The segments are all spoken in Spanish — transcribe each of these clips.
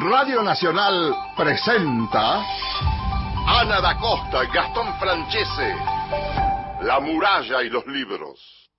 Radio Nacional presenta Ana da Costa Gastón Francese, La muralla y los libros.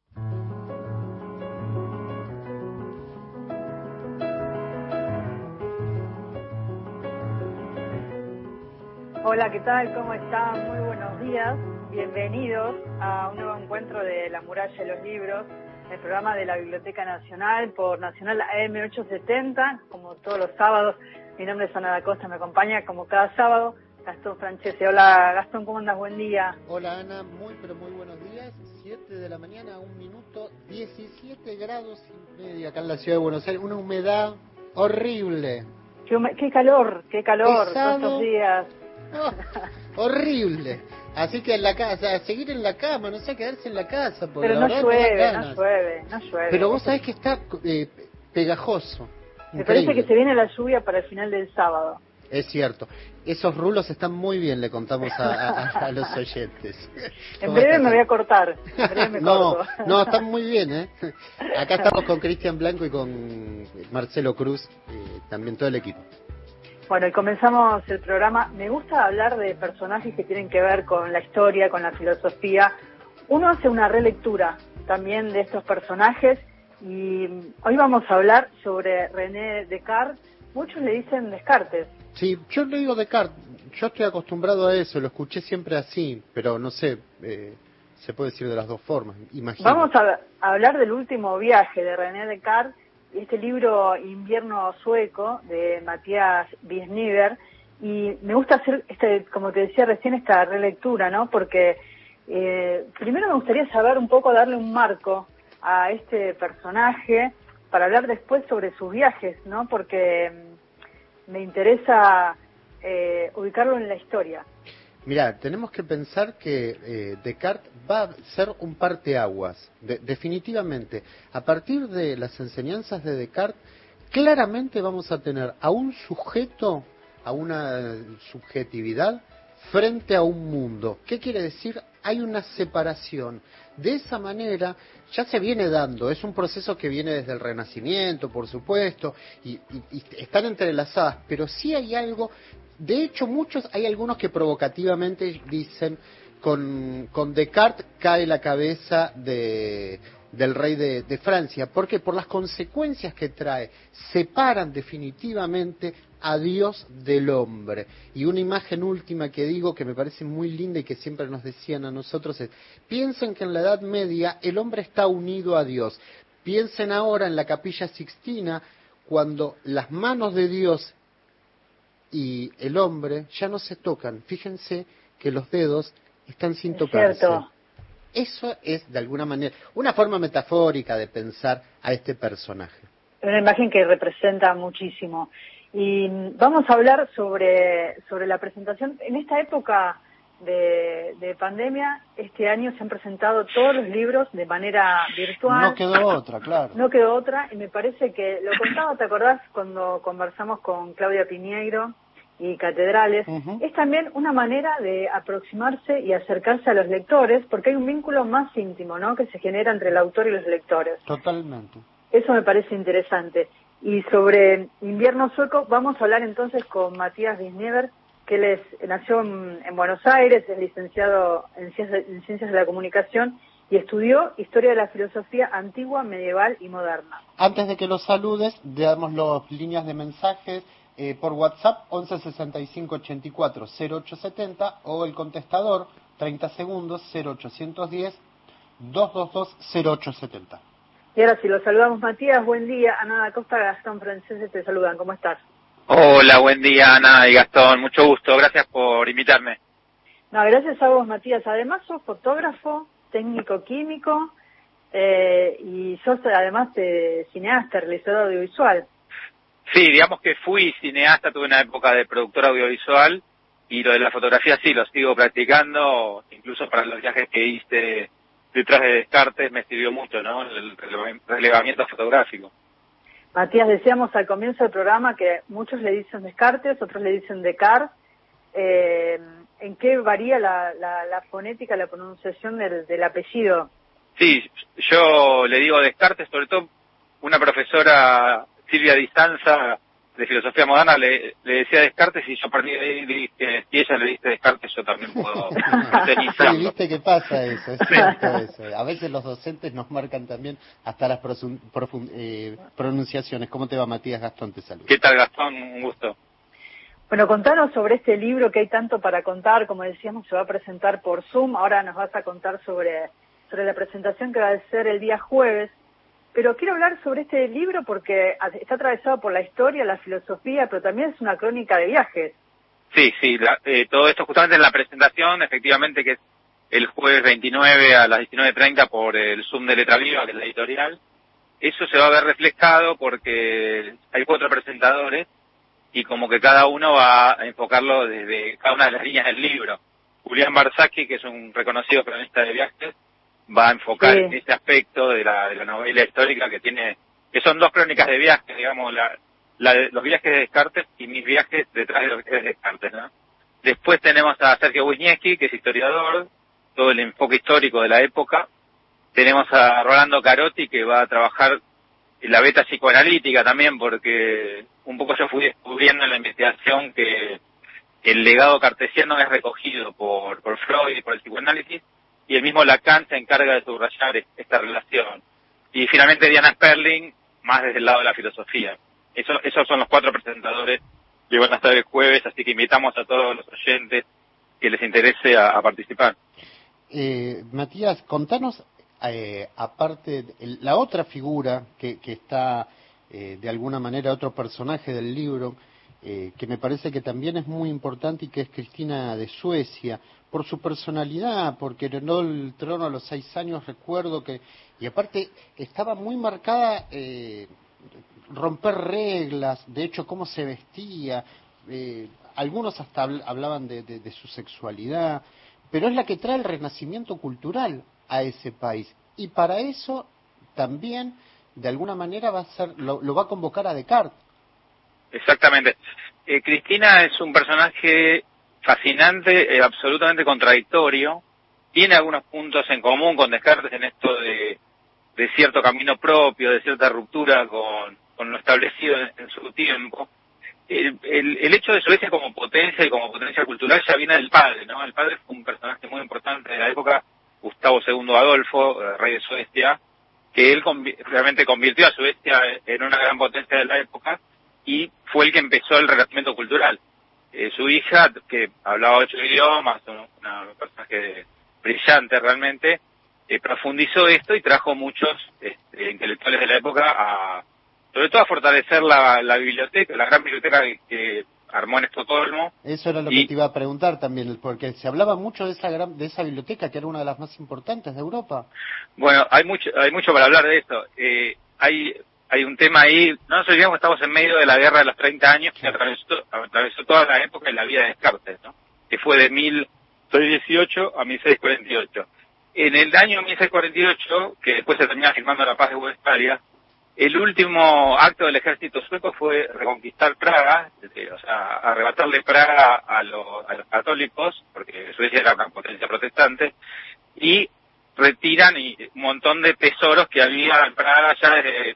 Hola, ¿qué tal? ¿Cómo están? Muy buenos días. Bienvenidos a un nuevo encuentro de La muralla y los libros el programa de la Biblioteca Nacional por Nacional AM870, como todos los sábados. Mi nombre es Ana da Costa, me acompaña como cada sábado Gastón Francese. Hola Gastón, ¿cómo andas? Buen día. Hola Ana, muy pero muy buenos días. 7 de la mañana, un minuto, 17 grados y medio acá en la ciudad de Buenos Aires, una humedad horrible. Qué, calor, qué calor todos estos días. horrible. Así que en la casa, seguir en la cama, no sé, quedarse en la casa. Pero no llueve, no llueve, no llueve. Pero vos sabés que está eh, pegajoso. Me parece que se viene la lluvia para el final del sábado. Es cierto. Esos rulos están muy bien, le contamos a, los oyentes. En breve me voy a cortar. no, no, están muy bien, ¿eh? Acá estamos con Cristian Blanco y con Marcelo Cruz, eh, también todo el equipo. Bueno, y comenzamos el programa. Me gusta hablar de personajes que tienen que ver con la historia, con la filosofía. Uno hace una relectura también de estos personajes y hoy vamos a hablar sobre René Descartes. Muchos le dicen Descartes. Sí, yo le digo Descartes. Yo estoy acostumbrado a eso, lo escuché siempre así, pero no sé, eh, se puede decir de las dos formas. Imagino. Vamos a hablar del último viaje de René Descartes este libro Invierno Sueco de Matías Biesniver y me gusta hacer, este, como te decía recién, esta relectura, ¿no? Porque eh, primero me gustaría saber un poco, darle un marco a este personaje para hablar después sobre sus viajes, ¿no? Porque mm, me interesa eh, ubicarlo en la historia. Mira, tenemos que pensar que eh, Descartes va a ser un parteaguas, definitivamente. A partir de las enseñanzas de Descartes, claramente vamos a tener a un sujeto, a una subjetividad, frente a un mundo. ¿Qué quiere decir? Hay una separación. De esa manera ya se viene dando, es un proceso que viene desde el Renacimiento, por supuesto, y, y están entrelazadas, pero sí hay algo de hecho, muchos, hay algunos que provocativamente dicen, con, con Descartes cae la cabeza de, del rey de, de, Francia. ¿Por qué? Por las consecuencias que trae. Separan definitivamente a Dios del hombre. Y una imagen última que digo que me parece muy linda y que siempre nos decían a nosotros es, piensen que en la Edad Media el hombre está unido a Dios. Piensen ahora en la capilla sixtina cuando las manos de Dios y el hombre ya no se tocan. Fíjense que los dedos están sin tocarse. Eso es, de alguna manera, una forma metafórica de pensar a este personaje. Una imagen que representa muchísimo. Y vamos a hablar sobre, sobre la presentación. En esta época de, de, pandemia, este año se han presentado todos los libros de manera virtual. No quedó otra, claro. No quedó otra, y me parece que lo contaba, ¿te acordás cuando conversamos con Claudia Piñeiro y catedrales, es también una manera de aproximarse y acercarse a los lectores, porque hay un vínculo más íntimo, ¿no?, que se genera entre el autor y los lectores. Totalmente. Eso me parece interesante. Y sobre invierno sueco, vamos a hablar entonces con Matías Disnever, que él nació en, Buenos Aires, es licenciado en ciencias de la Comunicación y estudió Historia de la Filosofía Antigua, Medieval y Moderna. Antes de que los saludes, damos las líneas de mensajes eh, por WhatsApp 11 65 84 0870 o el contestador 30 segundos 0810 222 0870. Y ahora si lo saludamos Matías, buen día. Ana Costa, Gastón Francese te saludan. ¿Cómo estás? Hola, buen día Ana y Gastón. Mucho gusto. Gracias por invitarme. No, gracias a vos Matías. Además sos fotógrafo, técnico químico eh, y sos además de cineasta, realizador audiovisual. Sí, digamos que fui cineasta, tuve una época de productor audiovisual y lo de la fotografía sí, lo sigo practicando, incluso para los viajes que hice detrás de Descartes me sirvió mucho, ¿no? El relevamiento fotográfico. Matías, decíamos al comienzo del programa que muchos le dicen Descartes, otros le dicen Descartes. Eh, ¿En qué varía la, la, fonética, la pronunciación del, del apellido? Sí, yo le digo Descartes, sobre todo una profesora Silvia Distanza de filosofía moderna le, le decía Descartes y yo a partir de ahí si ella le dice Descartes yo también puedo sí, viste que pasa eso, es cierto eso. A veces los docentes nos marcan también hasta las eh, pronunciaciones. ¿Cómo te va Matías Gastón? Te saludo. ¿Qué tal Gastón? Un gusto. Bueno, contanos sobre este libro que hay tanto para contar, como decíamos, se va a presentar por Zoom, ahora nos vas a contar sobre, sobre la presentación que va a ser el día jueves, pero quiero hablar sobre este libro porque está atravesado por la historia, la filosofía, pero también es una crónica de viajes. Sí, sí, eh, todo esto justamente en la presentación, efectivamente que es el jueves 29 a las 19.30 por el Zoom de Letra Viva, que es la editorial. Eso se va a ver reflejado porque hay cuatro presentadores y como que cada uno va a enfocarlo desde cada una de las líneas del libro. Julián Barzaki, que es un reconocido cronista de viajes, va a enfocar en este aspecto de la, de la novela histórica que tiene, que son dos crónicas de viajes, digamos, la, la de los viajes de Descartes y mis viajes detrás de los viajes de Descartes, ¿no? Después tenemos a Sergio Wisniewski, que es historiador, todo el enfoque histórico de la época. Tenemos a Rolando Carotti, que va a trabajar en la beta psicoanalítica también, porque un poco yo fui descubriendo en la investigación que el legado cartesiano es recogido por, por Freud y por el psicoanálisis, y el mismo Lacan se encarga de subrayar esta relación. Y finalmente Diana Sperling, más desde el lado de la filosofía. Eso, esos son los cuatro presentadores que van a estar el jueves, así que invitamos a todos los oyentes que les interese a, participar. Eh, Matías, contanos, eh, aparte, la otra figura que, que está, eh, de alguna manera, otro personaje del libro, eh, que me parece que también es muy importante y que es Cristina de Suecia, por su personalidad, porque heredó el trono a los seis años, recuerdo que, y aparte estaba muy marcada eh, romper reglas, de hecho cómo se vestía, eh, algunos hasta hablaban de, de, su sexualidad, pero es la que trae el renacimiento cultural a ese país. Y para eso también, de alguna manera, va a ser, lo, lo va a convocar a Descartes Exactamente. Eh, Cristina es un personaje fascinante, eh, absolutamente contradictorio. Tiene algunos puntos en común con Descartes en esto de, cierto camino propio, de cierta ruptura con, con lo establecido en, su tiempo. El, el, hecho de Suecia como potencia y como potencia cultural ya viene del padre, ¿no? El padre fue un personaje muy importante de la época, Gustavo II Adolfo, eh, rey de Suecia, que él realmente convirtió a Suecia en una gran potencia de la época y fue el que empezó el renacimiento cultural. Eh, su hija, que hablaba ocho idiomas, una, un personaje brillante realmente, eh, profundizó esto y trajo muchos este, intelectuales de la época a, sobre todo a fortalecer la, la biblioteca, la gran biblioteca que, armó en Estocolmo. Eso era lo que te iba a preguntar también, porque se hablaba mucho de esa gran, de esa biblioteca que era una de las más importantes de Europa. Bueno, hay mucho, hay mucho para hablar de esto. Eh, hay hay un tema ahí, no nos olvidemos que estamos en medio de la guerra de los 30 años que atravesó, atravesó toda la época en la vida de Descartes, ¿no? que fue de 1618 a 1648. En el año 1648, que después se termina firmando la paz de Westfalia, el último acto del ejército sueco fue reconquistar Praga, o sea, arrebatarle Praga a, los, a los católicos, porque Suecia era una potencia protestante, y retiran y un montón de tesoros que había en Praga ya desde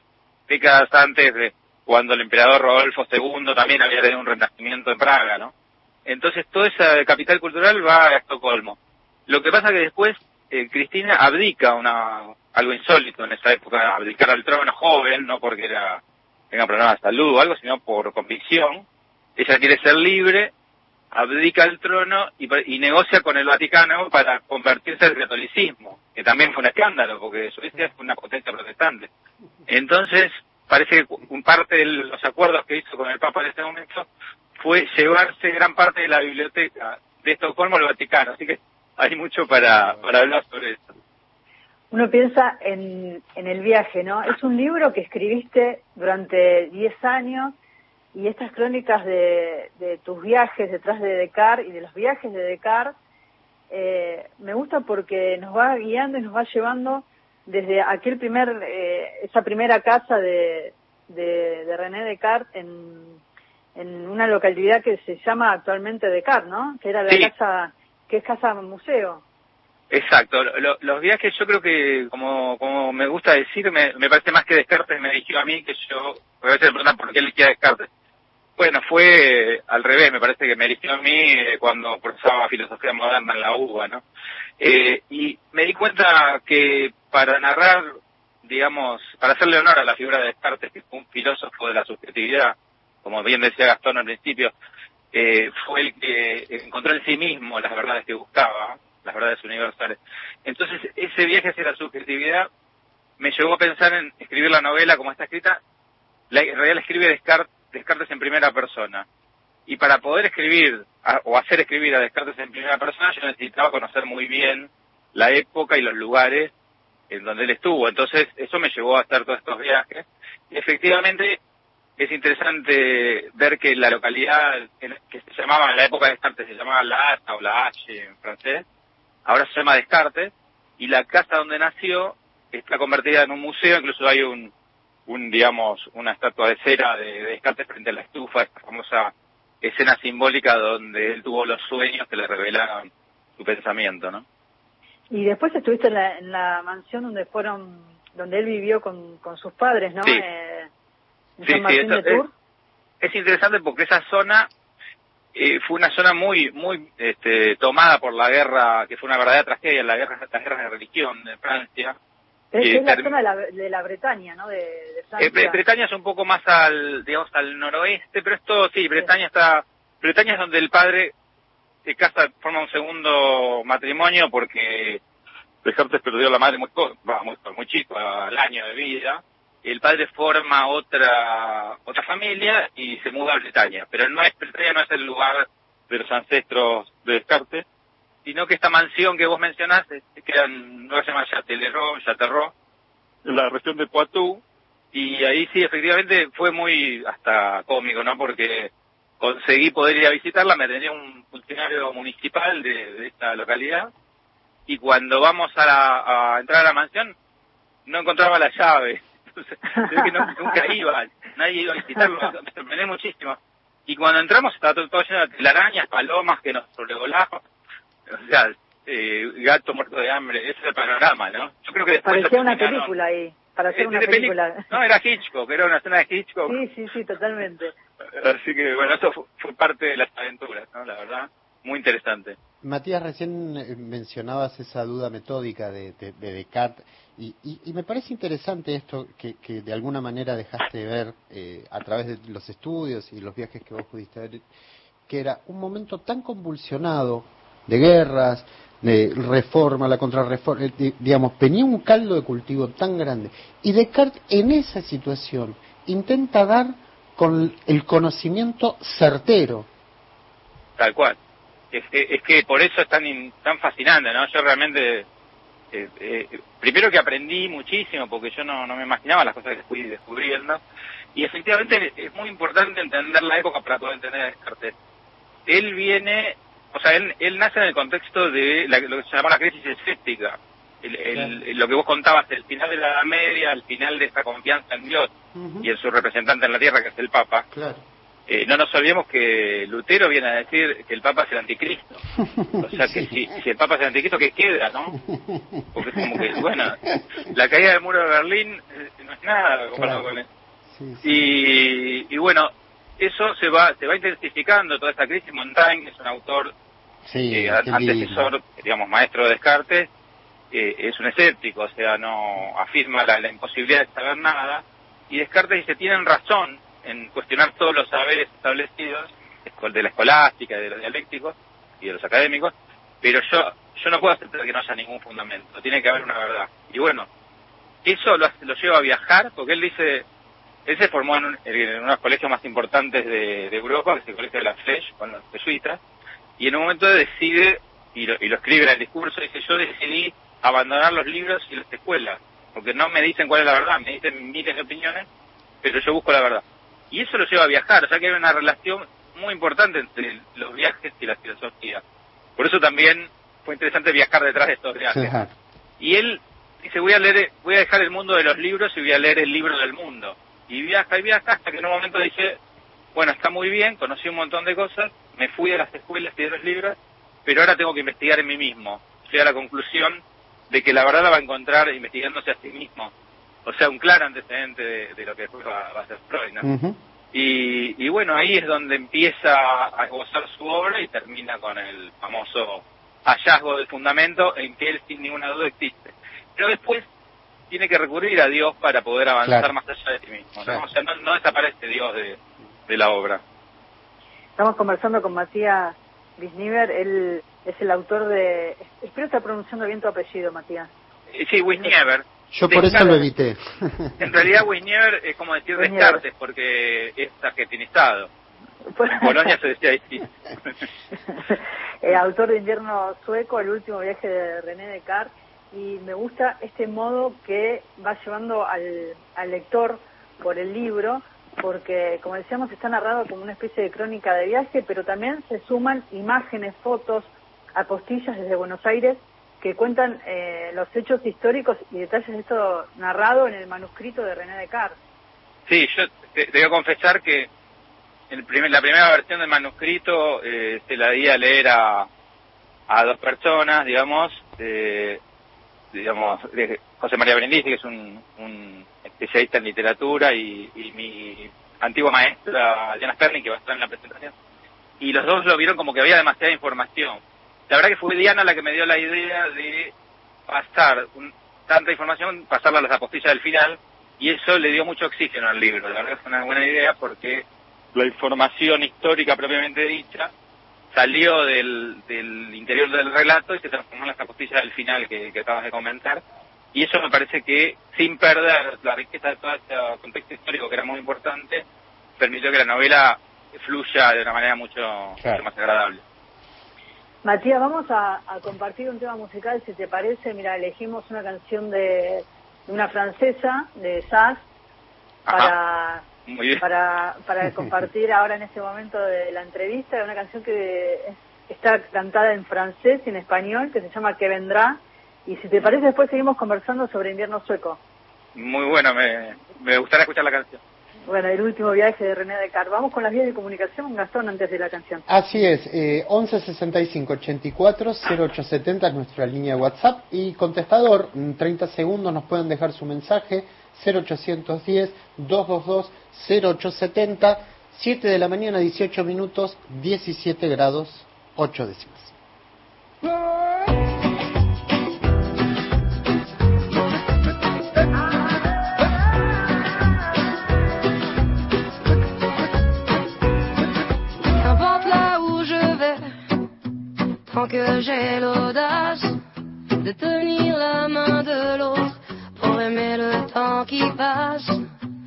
décadas antes de cuando el emperador Rodolfo II también había tenido un renacimiento en Praga, ¿no? Entonces toda esa capital cultural va a Estocolmo. Lo que pasa que después eh, Cristina abdica una algo insólito en esa época, abdicar al trono joven, no porque era tenga problemas de salud o algo, sino por convicción. Ella quiere ser libre, abdica el trono y, negocia con el Vaticano para convertirse al catolicismo, que también fue un escándalo, porque Suecia es una potencia protestante. Entonces, parece que un parte de los acuerdos que hizo con el Papa en este momento fue llevarse gran parte de la biblioteca de Estocolmo al Vaticano, así que hay mucho para, para hablar sobre eso. Uno piensa en, en el viaje, ¿no? Es un libro que escribiste durante 10 años y estas crónicas de, de tus viajes detrás de Descartes y de los viajes de Descartes eh, me gusta porque nos va guiando y nos va llevando desde aquel primer, eh, esa primera casa de, de, René Descartes en, en una localidad que se llama actualmente Descartes, ¿no? Que era la casa, que es casa museo. Exacto, los viajes yo creo que, como, como me gusta decir, me, me parece más que Descartes me dijo a mí que yo, a veces me preguntan por qué le queda Descartes. Fue al revés, me parece que me eligió a mí eh, cuando cursaba filosofía moderna en la UBA, ¿no? Eh, y me di cuenta que para narrar, digamos, para hacerle honor a la figura de Descartes, que fue un filósofo de la subjetividad, como bien decía Gastón al principio, eh, fue el que encontró en sí mismo las verdades que buscaba, las verdades universales. Entonces, ese viaje hacia la subjetividad me llevó a pensar en escribir la novela como está escrita. La, en realidad la escribe Descartes, Descartes en primera persona. Y para poder escribir o hacer escribir a Descartes en primera persona, yo necesitaba conocer muy bien la época y los lugares en donde él estuvo. Entonces, eso me llevó a hacer todos estos viajes. Y efectivamente, es interesante ver que la localidad que se llamaba en la época de Descartes, se llamaba La Hacha o La Hache en francés, ahora se llama Descartes, y la casa donde nació está convertida en un museo, incluso hay un, un digamos, una estatua de cera de, Descartes frente a la estufa, esta famosa escena simbólica donde él tuvo los sueños que le revelaron su pensamiento, ¿no? Y después estuviste en la, mansión donde fueron, donde él vivió con, con sus padres, ¿no? Sí, eh, sí, es, es, interesante porque esa zona eh, fue una zona muy muy este, tomada por la guerra, que fue una verdadera tragedia, la guerra, las guerras de religión de Francia, es, la zona de la, de la, Bretaña, ¿no? De, eh, Bretaña es un poco más al, digamos, al noroeste, pero esto sí, Bretaña está, Bretaña es donde el padre se casa, forma un segundo matrimonio porque Descartes perdió la madre muy, muy, muy chico, al año de vida. El padre forma otra otra familia y se muda a Bretaña, pero no es Bretaña no es el lugar de los ancestros de Descartes, sino que esta mansión que vos mencionás, que no se llama Châtellerault, en la región de Poitou, y ahí sí, efectivamente, fue muy hasta cómico, ¿no? Porque conseguí poder ir a visitarla, me tenía un funcionario municipal de, esta localidad, y cuando vamos a, entrar a la mansión, no encontraba la llave. Entonces, nunca iba, nadie iba a visitarlo, me sorprendió muchísimo. Y cuando entramos estaba todo, todo lleno de telarañas, palomas que nos sobrevolaban o sea, eh, gato muerto de hambre, ese es el panorama, ¿no? Yo creo que después Parecía una película ahí, para hacer una película. No, era Hitchcock, era una escena de Hitchcock. Sí, sí, sí, totalmente. Así que, bueno, eso fue, parte de las aventuras, ¿no? La verdad, muy interesante. Matías, recién eh, mencionabas esa duda metódica de, de, Descartes y, y, me parece interesante esto que, que de alguna manera dejaste ver eh, a través de los estudios y los viajes que vos pudiste ver, que era un momento tan convulsionado de guerras, de reforma, la contrarreforma, eh, digamos, tenía un caldo de cultivo tan grande. Y Descartes en esa situación intenta dar con el conocimiento certero. Tal cual. Es es que por eso es tan, tan fascinante, ¿no? Yo realmente, eh, eh, primero que aprendí muchísimo, porque yo no, no me imaginaba las cosas que fui descubriendo, y efectivamente es muy importante entender la época para poder entender a Descartes. Él viene o sea, él, él nace en el contexto de lo que se llama la crisis escéptica. El, Lo que vos contabas, el final de la Edad Media, el final de esta confianza en Dios y en su representante en la tierra, que es el Papa. Eh, no nos olvidemos que Lutero viene a decir que el Papa es el anticristo. O sea, que si, si, el Papa es el anticristo, ¿qué queda, no? Porque es como que, bueno, la caída del muro de Berlín eh, no es nada comparado con él. Y, y bueno, eso se va se va intensificando toda esta crisis. Montaigne es un autor, eh, antecesor, digamos, maestro de Descartes, eh, es un escéptico, o sea, no afirma la, imposibilidad de saber nada. Y Descartes dice, tienen razón en cuestionar todos los saberes establecidos de la escolástica, de los dialécticos y de los académicos, pero yo yo no puedo aceptar que no haya ningún fundamento, tiene que haber una verdad. Y bueno, eso lo, lo lleva a viajar, porque él dice, él se formó en, uno de los colegios más importantes de, Europa, que es el colegio de la Flech, con los jesuitas, y en un momento decide, y lo, y lo escribe en el discurso, dice, yo decidí abandonar los libros y las escuelas, porque no me dicen cuál es la verdad, me dicen miles de opiniones, pero yo busco la verdad. Y eso lo lleva a viajar, o sea que hay una relación muy importante entre los viajes y la filosofía. Por eso también fue interesante viajar detrás de estos viajes. Y él dice, voy a leer, voy a dejar el mundo de los libros y voy a leer el libro del mundo y viaja y viaja hasta que en un momento dije, bueno, está muy bien, conocí un montón de cosas, me fui a las escuelas y de los libros, pero ahora tengo que investigar en mí mismo. Llegué a la conclusión de que la verdad la va a encontrar investigándose a sí mismo. O sea, un claro antecedente de, lo que después va, a ser Freud, Y, y bueno, ahí es donde empieza a gozar su obra y termina con el famoso hallazgo del fundamento en que él sin ninguna duda existe. Pero después tiene que recurrir a Dios para poder avanzar más allá de sí mismo. ¿no? O sea, no, desaparece Dios de, de, la obra. Estamos conversando con Matías Wisniver, él es el autor de... Espero estar pronunciando bien tu apellido, Matías. Eh, sí, Wisniever. Yo por eso lo evité. En realidad Wisniever es como decir Descartes, porque es argentinizado. En Polonia se decía así. eh, autor de Invierno Sueco, el último viaje de René Descartes, y me gusta este modo que va llevando al, lector por el libro, porque como decíamos está narrado como una especie de crónica de viaje, pero también se suman imágenes, fotos, apostillas desde Buenos Aires que cuentan eh, los hechos históricos y detalles de esto narrado en el manuscrito de René Descartes. Sí, yo te, debo confesar que el primer, la primera versión del manuscrito eh, se la di a leer a, a dos personas, digamos, eh, digamos, José María Brindisi, que es un, un especialista en literatura, y, mi antigua maestra, Diana Sperling, que va a estar en la presentación. Y los dos lo vieron como que había demasiada información. La verdad que fue Diana la que me dio la idea de pasar tanta información, pasarla a las apostillas del final, y eso le dio mucho oxígeno al libro. La verdad que fue una buena idea porque la información histórica propiamente dicha salió del, del interior del relato y se transformó en las apostillas del final que, que acabas de comentar. Y eso me parece que, sin perder la riqueza de todo este contexto histórico que era muy importante, permitió que la novela fluya de una manera mucho, más agradable. Matías, vamos a, compartir un tema musical, si te parece. Mira, elegimos una canción de, una francesa, de Sass, para para, para compartir ahora en este momento de la entrevista, una canción que está cantada en francés y en español, que se llama Que vendrá, y si te parece después seguimos conversando sobre invierno sueco. Muy bueno, me, me gustaría escuchar la canción. Bueno, el último viaje de René Descartes. Vamos con las vías de comunicación, Gastón, antes de la canción. Así es, eh, 11 65 84 0870 es nuestra línea de WhatsApp y contestador, en 30 segundos nos pueden dejar su mensaje 0810 222 0870 7 de la mañana 18 minutos 17 grados 8 décimas. tant que j'ai l'audace de tenir la main de l'autre pour aimer le temps qui passe.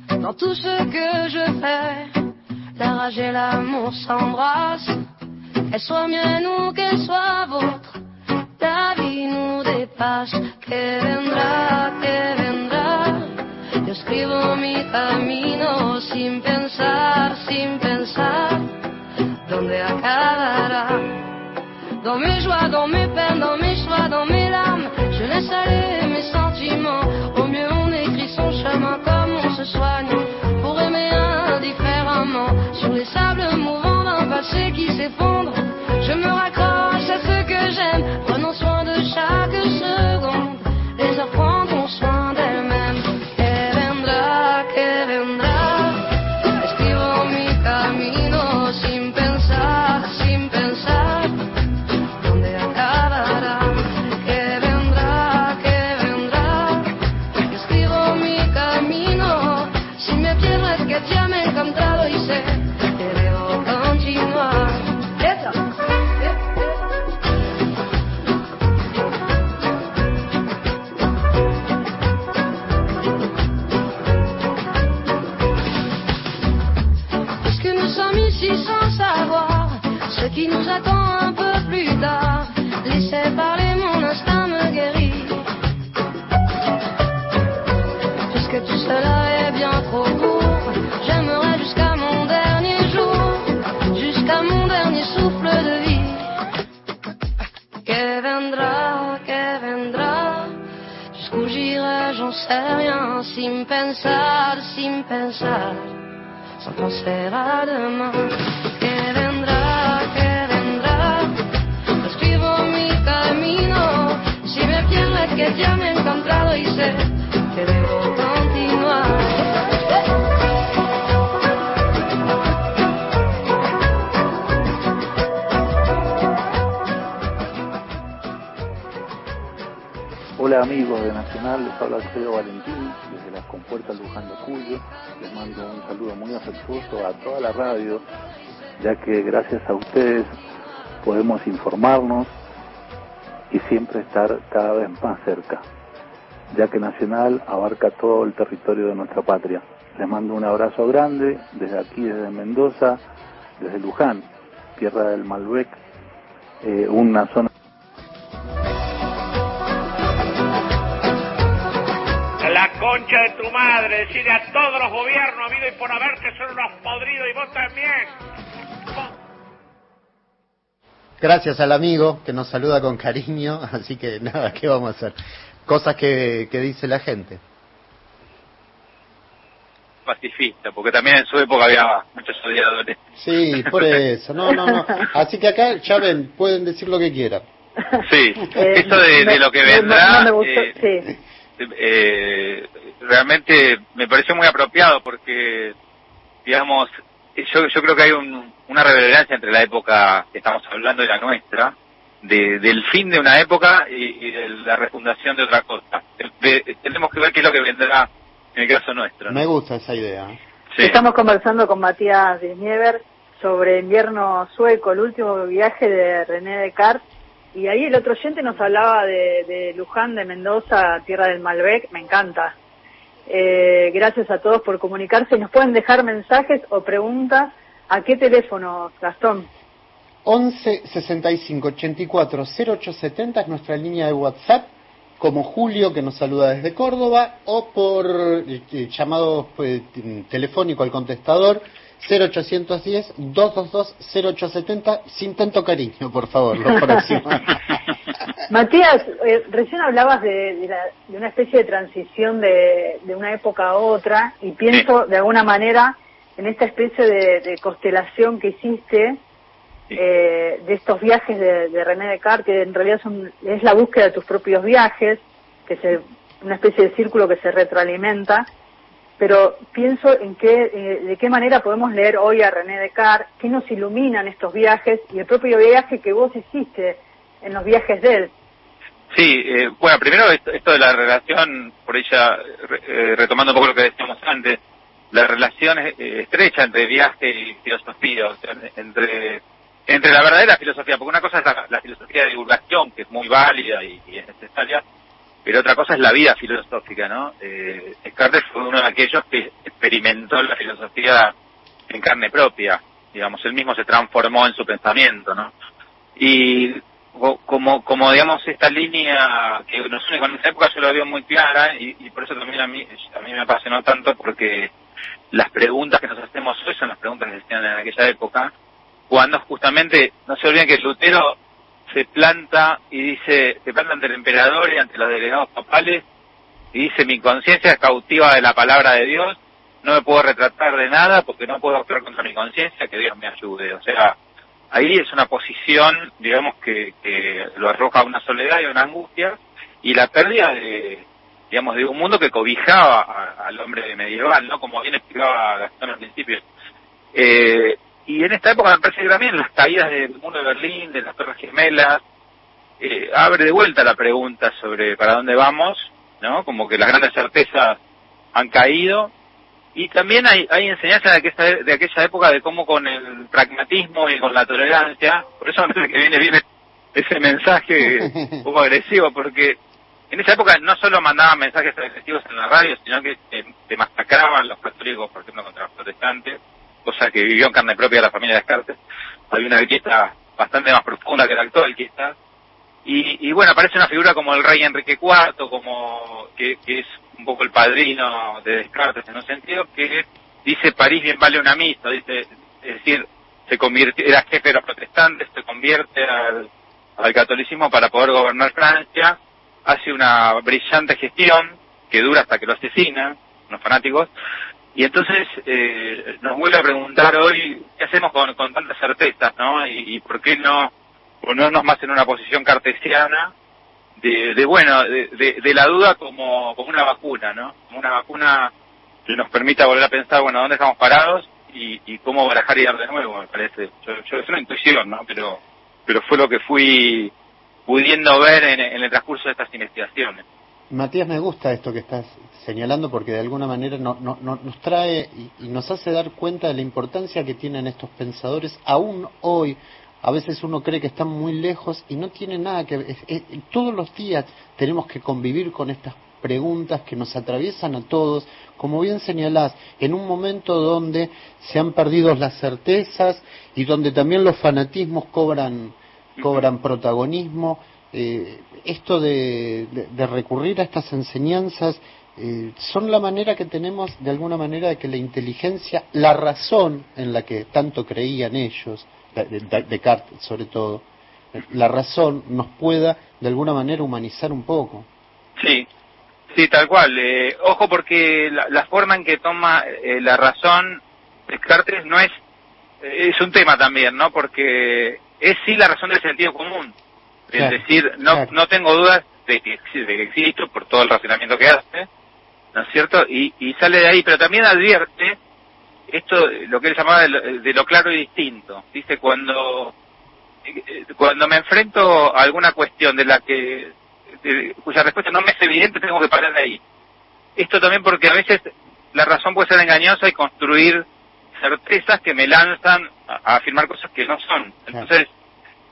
Dans tout ce que je fais, la rage et l'amour s'embrassent. Qu'elle soit mienne ou qu'elle soit vôtre, la vie nous dépasse. Que vendrá, que vendrá. Yo escribo mi camino sin pensar, sin pensar dónde acabará? Dans mes joies, dans mes peines, dans mes choix, dans mes larmes, je laisse aller mes sentiments. Passé qui s'effondre, je me raccroche desde las compuertas Luján de Cuyo. Les mando un saludo muy afectuoso a toda la radio, ya que gracias a ustedes podemos informarnos y siempre estar cada vez más cerca, ya que Nacional abarca todo el territorio de nuestra patria. Les mando un abrazo grande desde aquí, desde Mendoza, desde Luján, tierra del Malbec, eh, una zona concha de tu madre, decirle a todos los gobiernos, amigo, y por haber que son unos podridos y vos también. Gracias al amigo que nos saluda con cariño, así que nada, ¿qué vamos a hacer? Cosas que, que dice la gente. Pacifista, porque también en su época había muchos odiadores. Sí, por eso, no, no, no. Así que acá, ya ven, pueden decir lo que quieran. Sí, Eh, esto de, me- de lo que no- vendrá, no me gustó, eh, sí. Eh, realmente me pareció muy apropiado porque, digamos, yo, yo creo que hay un- una relevancia entre la época que estamos hablando y la nuestra, de, del fin de una época y, y de la refundación de otra cosa. De- tenemos que ver qué es lo que vendrá en el caso nuestro. ¿no? Me gusta esa idea. Sí. Estamos conversando con Matías Disniever sobre invierno sueco, el último viaje de René Descartes. Y ahí el otro oyente nos hablaba de, de Luján, de Mendoza, tierra del Malbec. Me encanta. Eh, gracias a todos por comunicarse. Nos pueden dejar mensajes o preguntas. ¿A qué teléfono, Gastón? 11 65 84 0870 es nuestra línea de WhatsApp, como Julio que nos saluda desde Córdoba, o por eh, eh, llamado t- telefónico al contestador 0810 222 0870 sin tanto cariño, por favor, lo próximo. Matías, eh, recién hablabas de, de la- de una especie de transición de, de una época a otra y pienso de alguna manera en esta especie de, de constelación que hiciste eh, de estos viajes de, de René Descartes, que en realidad son, es la búsqueda de tus propios viajes, que se, una especie de círculo que se retroalimenta, pero pienso en qué, eh, de qué manera podemos leer hoy a René Descartes, qué nos iluminan estos viajes y el propio viaje que vos hiciste en los viajes de él. Sí, eh, bueno, primero esto, de la relación, por ella, eh, retomando un poco lo que decíamos antes, la relación eh, estrecha entre viaje y filosofía, o sea, entre, entre la verdadera filosofía, porque una cosa es la, filosofía de divulgación, que es muy válida y es necesaria, pero otra cosa es la vida filosófica, ¿no? Eh, Descartes fue uno de aquellos que experimentó la filosofía en carne propia, digamos, él mismo se transformó en su pensamiento, ¿no? Y co- como, como digamos, esta línea que nos une con esa época yo la veo muy clara y, y por eso también a mí, a mí me apasionó tanto porque las preguntas que nos hacemos hoy son las preguntas que se hacían en aquella época, cuando justamente, no se olviden que Lutero se planta y dice, se planta ante el emperador y ante los delegados papales y dice, mi conciencia es cautiva de la palabra de Dios, no me puedo retratar de nada porque no puedo actuar contra mi conciencia, que Dios me ayude. O sea, ahí es una posición, digamos, que, que lo arroja una soledad y una angustia y la pérdida de, digamos, de un mundo que cobijaba al hombre medieval, ¿no? Como bien explicaba Gastón al principio. Eh, y en esta época me parece que también las caídas del mundo de Berlín, de las Torres Gemelas, eh, abre de vuelta la pregunta sobre para dónde vamos, ¿no? Como que las grandes certezas han caído. Y también hay, hay enseñanzas de aquella, de aquella época de cómo con el pragmatismo y con la tolerancia, por eso me parece que viene bien ese mensaje un poco agresivo, porque en esa época no solo mandaban mensajes agresivos en la radio, sino que te, te masacraban los católicos, por ejemplo, contra los protestantes, cosa que vivió en carne propia la familia Descartes. Había una riqueza bastante más profunda que la actual, quizás. Y, y bueno, aparece una figura como el rey Enrique IV, como que, es un poco el padrino de Descartes en un sentido, que dice París bien vale una misa, dice, es decir, se convirtió, era jefe de los protestantes, se convierte al, al catolicismo para poder gobernar Francia, hace una brillante gestión que dura hasta que lo asesinan los fanáticos, y entonces eh, nos vuelve a preguntar hoy qué hacemos con, con tantas certezas, ¿no? Y, por qué no ponernos más en una posición cartesiana de, de bueno, de, de, de la duda como, como una vacuna, ¿no? Como una vacuna que nos permita volver a pensar, bueno, ¿dónde estamos parados? Y, y cómo barajar y dar de nuevo, me parece. Yo, yo, es una intuición, ¿no? Pero, pero fue lo que fui pudiendo ver en el transcurso de estas investigaciones. Matías, me gusta esto que estás señalando porque de alguna manera no, no, no- nos trae y, y nos hace dar cuenta de la importancia que tienen estos pensadores aún hoy. A veces uno cree que están muy lejos y no tiene nada que ver. Todos los días tenemos que convivir con estas preguntas que nos atraviesan a todos, como bien señalás, en un momento donde se han perdido las certezas y donde también los fanatismos cobran, cobran protagonismo. Eh, esto de, de- recurrir a estas enseñanzas eh, son la manera que tenemos, de alguna manera, de que la inteligencia, la razón en la que tanto creían ellos, de- de- Descartes sobre todo, eh, la razón nos pueda, de alguna manera, humanizar un poco. Sí, sí, tal cual. Eh, ojo porque la, la forma en que toma eh, la razón Descartes no es, eh, es un tema también, ¿no? Porque es sí la razón del sentido común. Es decir, no, claro. no tengo dudas de que, de que existo por todo el razonamiento que hace, ¿no es cierto? Y, y sale de ahí, pero también advierte esto, lo que él llamaba de lo, de lo claro y distinto. Dice, cuando, eh, cuando me enfrento a alguna cuestión de la que de- cuya respuesta no me es evidente, tengo que parar ahí. Esto también porque a veces la razón puede ser engañosa y construir certezas que me lanzan a, a afirmar cosas que no son. Entonces,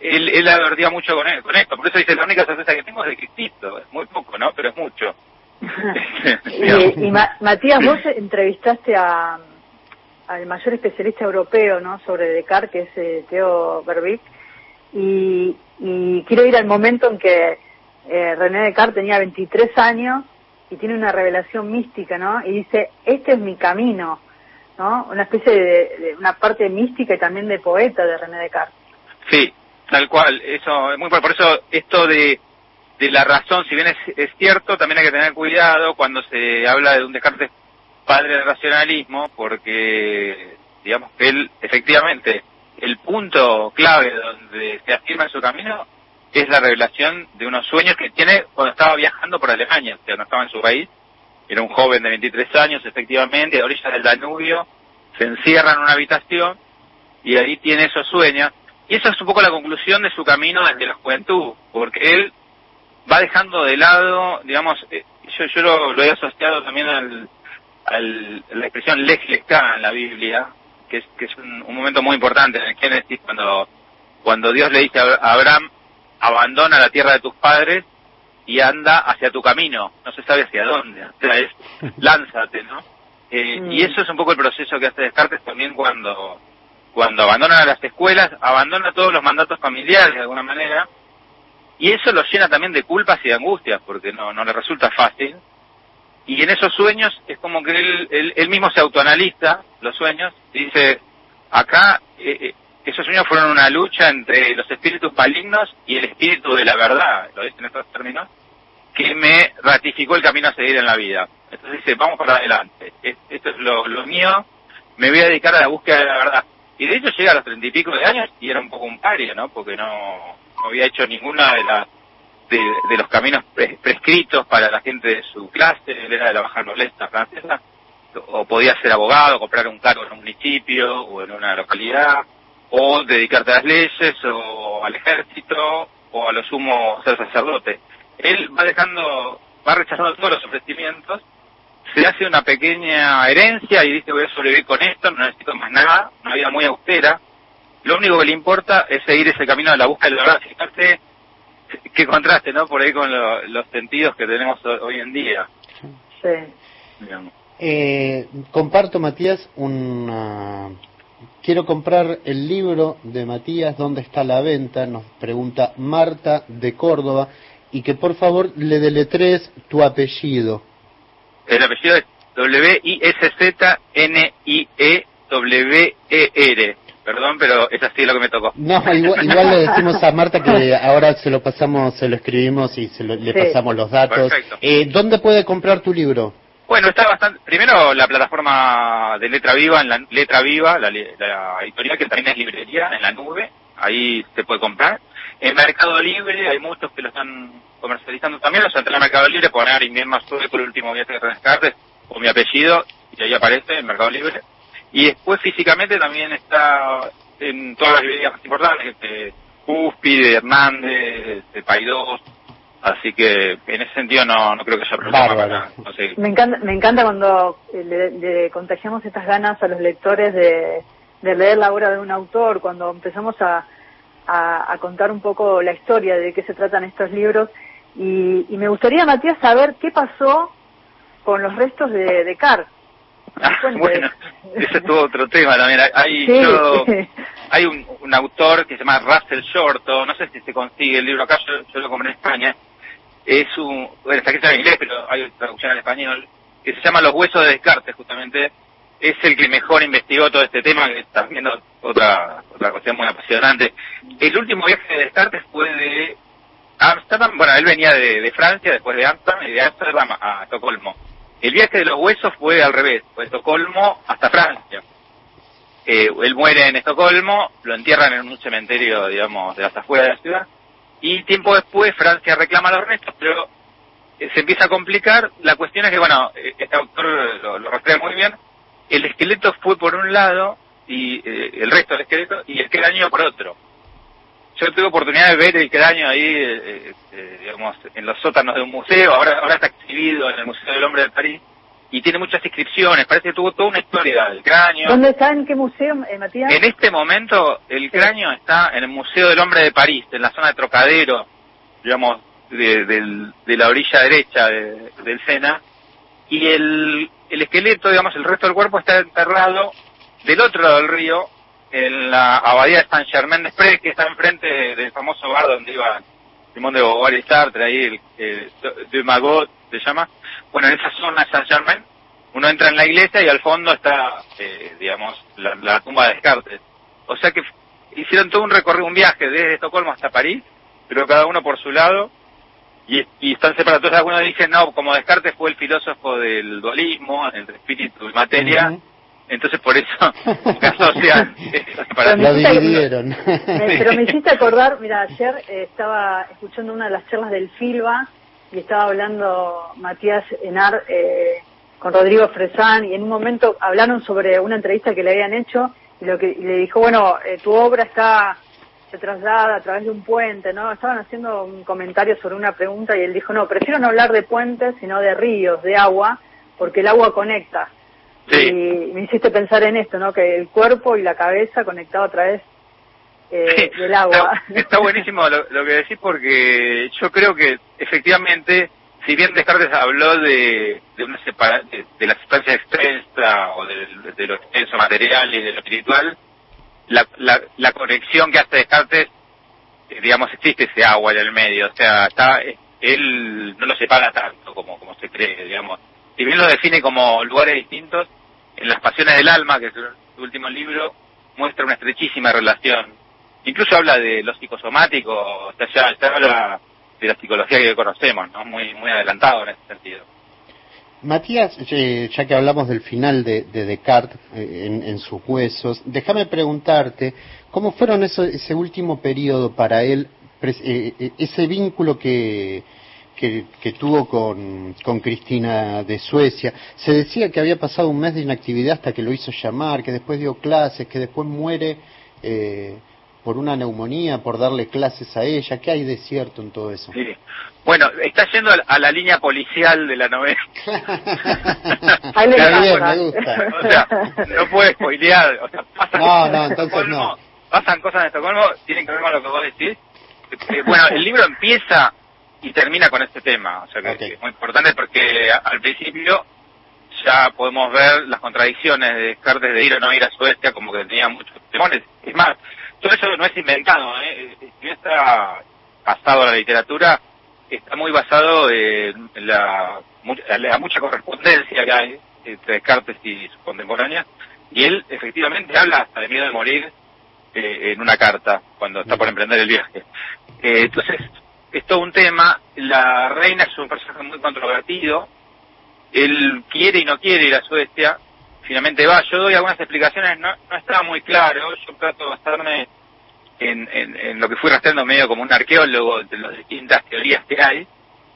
él, él advertía mucho con, él- con esto. Por eso dice, la única certeza que tengo es de que existo. Es muy poco, ¿no? Pero es mucho. y, y Ma- Matías, vos entrevistaste a al mayor especialista europeo ¿no? sobre Descartes, que es eh, Theo Berbic, y, y quiero ir al momento en que eh, René Descartes tenía 23 años y tiene una revelación mística, ¿no? Y dice, este es mi camino, ¿no? Una especie de, de una parte mística y también de poeta de René Descartes. Sí, tal cual. Eso es muy por eso esto de de la razón, si bien es, es cierto, también hay que tener cuidado cuando se habla de un Descartes padre del racionalismo, porque digamos que él efectivamente el punto clave donde se afirma en su camino es la revelación de unos sueños que tiene cuando estaba viajando por Alemania, o sea, no estaba en su país, era un joven de 23 años, efectivamente, a orillas del Danubio, se encierra en una habitación y ahí tiene esos sueños. Y esa es un poco la conclusión de su camino desde la juventud, porque él va dejando de lado, digamos, eh, yo, yo lo, lo he asociado también al, al- a la expresión lex en la Biblia, que es, que es un, un momento muy importante en el Génesis, cuando, cuando Dios le dice a Abra- a Abraham, abandona la tierra de tus padres y anda hacia tu camino, no se sabe hacia dónde, o sea, es lánzate, ¿no? Eh, Mm. Y eso es un poco el proceso que hace Descartes también cuando, cuando abandona las escuelas, abandona todos los mandatos familiares de alguna manera, y eso lo llena también de culpas y de angustias, porque no, no le resulta fácil. Y en esos sueños es como que él, mismo se autoanaliza los sueños dice, acá eh, eh, esos sueños fueron una lucha entre los espíritus malignos y el espíritu de la verdad, lo dice en estos términos, que me ratificó el camino a seguir en la vida. Entonces dice, vamos para adelante, Es- esto es lo, lo mío, me voy a dedicar a la búsqueda de la verdad. Y de hecho llega a los treinta y pico de años y era un poco un paria, ¿no? Porque no, había hecho ninguna de las de, de los caminos pre- prescritos para la gente de su clase, él era de la baja nobleza francesa, o podía ser abogado, comprar un cargo en un municipio o en una localidad, o dedicarte a las leyes, o al ejército, o a lo sumo ser sacerdote. Él va dejando, va rechazando todos los ofrecimientos, se hace una pequeña herencia y dice voy a sobrevivir con esto, no necesito más nada, una vida muy austera. Lo único que le importa es seguir ese camino de la búsqueda de la verdad. Fíjate qué contraste, ¿no? Por ahí con lo- los sentidos que tenemos ho- hoy en día. Sí. digamos. Eh, comparto, Matías, una... Quiero comprar el libro de Matías, ¿dónde está la venta? Nos pregunta Marta de Córdoba. Y que por favor le deletres tu apellido. El apellido es W-I-S-Z-N-I-E-W-E-R. Perdón, pero es así lo que me tocó. No, igual, igual le decimos a Marta que ahora se lo pasamos, se lo escribimos y se lo- le Sí. pasamos los datos. Perfecto. Eh, ¿Dónde puede comprar tu libro? Bueno, está bastante. Primero, la plataforma de Letra Viva, en la Letra Viva, la, la editorial que también es librería en la nube, ahí se puede comprar. En Mercado Libre hay muchos que lo están comercializando también. Los entré en Mercado Libre, poner invierno sube por el último viaje de Rescate o mi apellido y ahí aparece en Mercado Libre. Y después físicamente también está en todas las librerías más importantes, de Cúspide, Hernández, de Paidós, Así que en ese sentido no, no creo que haya problema para conseguir. Me encanta, me encanta cuando eh, le, le contagiamos estas ganas a los lectores de, de leer la obra de un autor, cuando empezamos a, a, a contar un poco la historia de qué se tratan estos libros. Y, y me gustaría, Matías, saber qué pasó con los restos de, de Carr. Ah, bueno, ese es todo otro tema también. Hay, Sí. yo- hay un, un autor que se llama Russell Shorto, no sé si se consigue el libro acá, yo, yo lo compré en España. Es un, bueno, está escrito en inglés, pero hay traducción al español, que se llama Los huesos de Descartes, justamente. Es el que mejor investigó todo este tema, que viendo otra, otra cuestión muy apasionante. El último viaje de Descartes fue de Ámsterdam, bueno, él venía de, Francia, después de Ámsterdam, y de Ámsterdam a Estocolmo. El viaje de los huesos fue al revés, fue de Estocolmo hasta Francia. Eh, él muere en Estocolmo, lo entierran en un cementerio, digamos, de las afueras de la ciudad, y tiempo después Francia reclama los restos, pero eh, se empieza a complicar. La cuestión es que, bueno, eh, este autor lo, lo muy bien, el esqueleto fue por un lado, y eh, el resto del esqueleto, y el cráneo por otro. Yo tuve oportunidad de ver el cráneo ahí, eh, eh, digamos, en los sótanos de un museo, ahora, ahora está exhibido en el Museo del Hombre de París, y tiene muchas inscripciones, parece que tuvo toda una historia del cráneo. ¿Dónde está? ¿En qué museo, eh, Matías? En este momento, el cráneo está en el Museo del Hombre de París, en la zona de Trocadero, digamos, de, del- de la orilla derecha de- del Sena, y el, el esqueleto, digamos, el resto del cuerpo está enterrado del otro lado del río, en la abadía de Saint Germain des que está enfrente de- del famoso bar donde iba Simón de Beauvoir y Sartre, ahí el, el de Magot se llama. Bueno, en esa zona de Saint Germain, uno entra en la iglesia y al fondo está, eh, digamos, la, la tumba de Descartes. O sea que hicieron todo un recorrido, un viaje desde Estocolmo hasta París, pero cada uno por su lado, y, y están separados. Entonces algunos dicen, no, como Descartes fue el filósofo del dualismo, entre espíritu y materia, entonces por eso asocian. Lo dividieron. Eh, pero me hiciste acordar, mira, ayer eh, estaba escuchando una de las charlas del Filba y estaba hablando Matías Enar eh, con Rodrigo Fresán y en un momento hablaron sobre una entrevista que le habían hecho y, lo que, y le dijo, bueno, eh, tu obra está se traslada a través de un puente, ¿no? Estaban haciendo un comentario sobre una pregunta y él dijo, no, prefiero no hablar de puentes, sino de ríos, de agua, porque el agua conecta. Sí. Y me hiciste pensar en esto, ¿no? Que el cuerpo y la cabeza conectado a través eh, Sí, del agua. Está, está buenísimo lo, lo que decís porque yo creo que efectivamente, si bien Descartes habló de, de una separa, de, de la sustancia extensa o de, de lo extenso material y de lo espiritual, la, la, la conexión que hace Descartes, eh, digamos, existe ese agua en el medio, o sea, está, él no lo separa tanto como, como se cree, digamos. Si bien lo define como lugares distintos, en las pasiones del alma, que es su último libro, muestra una estrechísima relación incluso habla de lo psicosomático, o sea, ya, ya habla de la psicología que conocemos, ¿no? Muy, muy adelantado en ese sentido. Matías, eh, ya que hablamos del final de, de Descartes eh, en, en sus huesos, déjame preguntarte, ¿cómo fueron ese último periodo para él, eh, ese vínculo que tuvo con, con Cristina de Suecia? Se decía que había pasado un mes de inactividad hasta que lo hizo llamar, que después dio clases, que después muere eh, por una neumonía, por darle clases a ella. ¿Qué hay de cierto en todo eso? Sí. Bueno, está yendo a la, a la línea policial de la novela. Ahí le bien, me gusta. o sea, no puede spoilear, o sea, pasan No, no, en entonces Estocolmo, no. Pasan cosas en Estocolmo, tienen que ver con lo que vos decís. Eh, Bueno, el libro empieza y termina con este tema, o sea que es muy importante porque al principio ya podemos ver las contradicciones de Descartes de ir o no ir a Suecia, como que tenía muchos temores. Es más, todo eso no es inventado, ¿eh? Si bien está basado en la literatura, está muy basado en la, la mucha correspondencia que hay entre Descartes y su contemporánea, y él efectivamente habla hasta de miedo de morir eh, en una carta cuando está por emprender el viaje. Eh, entonces, es todo un tema. La reina es un personaje muy controvertido. Él quiere y no quiere ir a Suecia. Finalmente va. Yo doy algunas explicaciones. No, no está muy claro. Yo trato de basarme en, en, en lo que fui rastreando medio como un arqueólogo de las distintas teorías que hay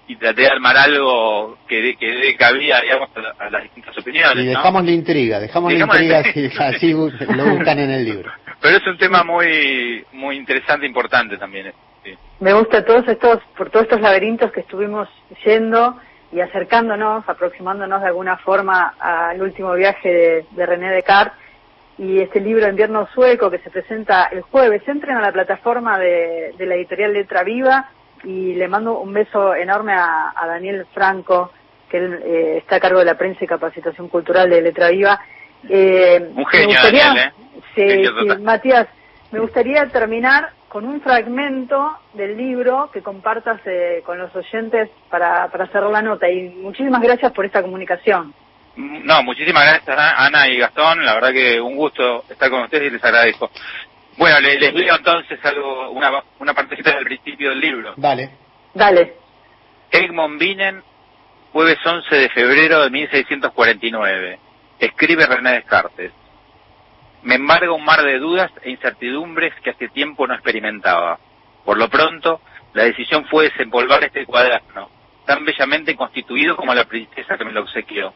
y traté de armar algo que dé que dé cabida, digamos, a, la- a las distintas opiniones. Y ¿no? dejamos la intriga, dejamos la Dejamos la intriga, así, así lo buscan en el libro. Pero es un tema muy muy interesante e importante también. sí. me gusta todos estos, por todos estos laberintos que estuvimos yendo y acercándonos, aproximándonos de alguna forma al último viaje de, de René Descartes y este libro Invierno Sueco que se presenta el jueves. Entren a la plataforma de, de la editorial Letra Viva y le mando un beso enorme a, a Daniel Franco, que él eh, está a cargo de la prensa y capacitación cultural de Letra Viva. Eh, Un genio, me gustaría- Daniel, ¿eh? Sí. Matías, me gustaría terminar con un fragmento del libro que compartas eh, con los oyentes para, para cerrar la nota. Y muchísimas gracias por esta comunicación. No, muchísimas gracias Ana y Gastón, la verdad que un gusto estar con ustedes y les agradezco. Bueno, le- les leo entonces algo, una, una partecita del principio del libro. Dale. Dale. Egmont Binen, jueves 11 de febrero de 1649. Escribe René Descartes. Me embarga un mar de dudas e incertidumbres que hace tiempo no experimentaba. Por lo pronto, la decisión fue desempolvar este cuaderno, tan bellamente constituido como la princesa que me lo obsequió.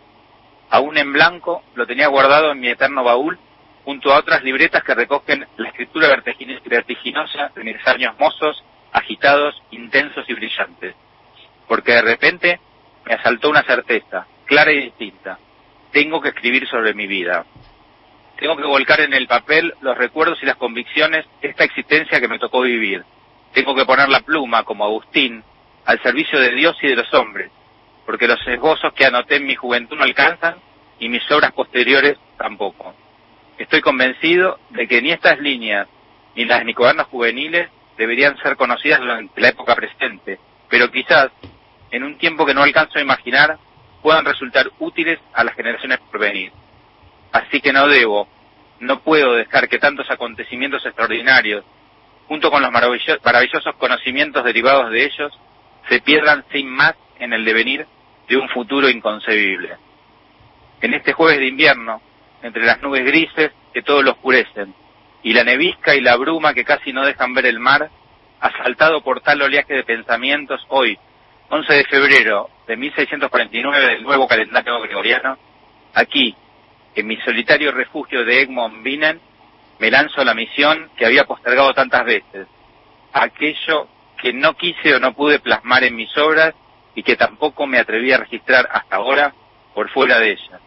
Aún en blanco, lo tenía guardado en mi eterno baúl, junto a otras libretas que recogen la escritura vertigin- vertiginosa de mis años mozos, agitados, intensos y brillantes porque de repente me asaltó una certeza, clara y distinta. Tengo que escribir sobre mi vida. Tengo que volcar en el papel los recuerdos y las convicciones de esta existencia que me tocó vivir. Tengo que poner la pluma, como Agustín, al servicio de Dios y de los hombres, porque los esbozos que anoté en mi juventud no alcanzan y mis obras posteriores tampoco. Estoy convencido de que ni estas líneas ni las cuadernos juveniles deberían ser conocidas durante la época presente, pero quizás en un tiempo que no alcanzo a imaginar, puedan resultar útiles a las generaciones por venir. Así que no debo, no puedo dejar que tantos acontecimientos extraordinarios, junto con los maravillo- maravillosos conocimientos derivados de ellos, se pierdan sin más en el devenir de un futuro inconcebible. En este jueves de invierno, entre las nubes grises que todo lo oscurecen, y la nevisca y la bruma que casi no dejan ver el mar, asaltado por tal oleaje de pensamientos, hoy, 11 de febrero de 1649 del nuevo calendario gregoriano, aquí, en mi solitario refugio de Egmont Binen, me lanzo a la misión que había postergado tantas veces, aquello que no quise o no pude plasmar en mis obras y que tampoco me atreví a registrar hasta ahora por fuera de ellas.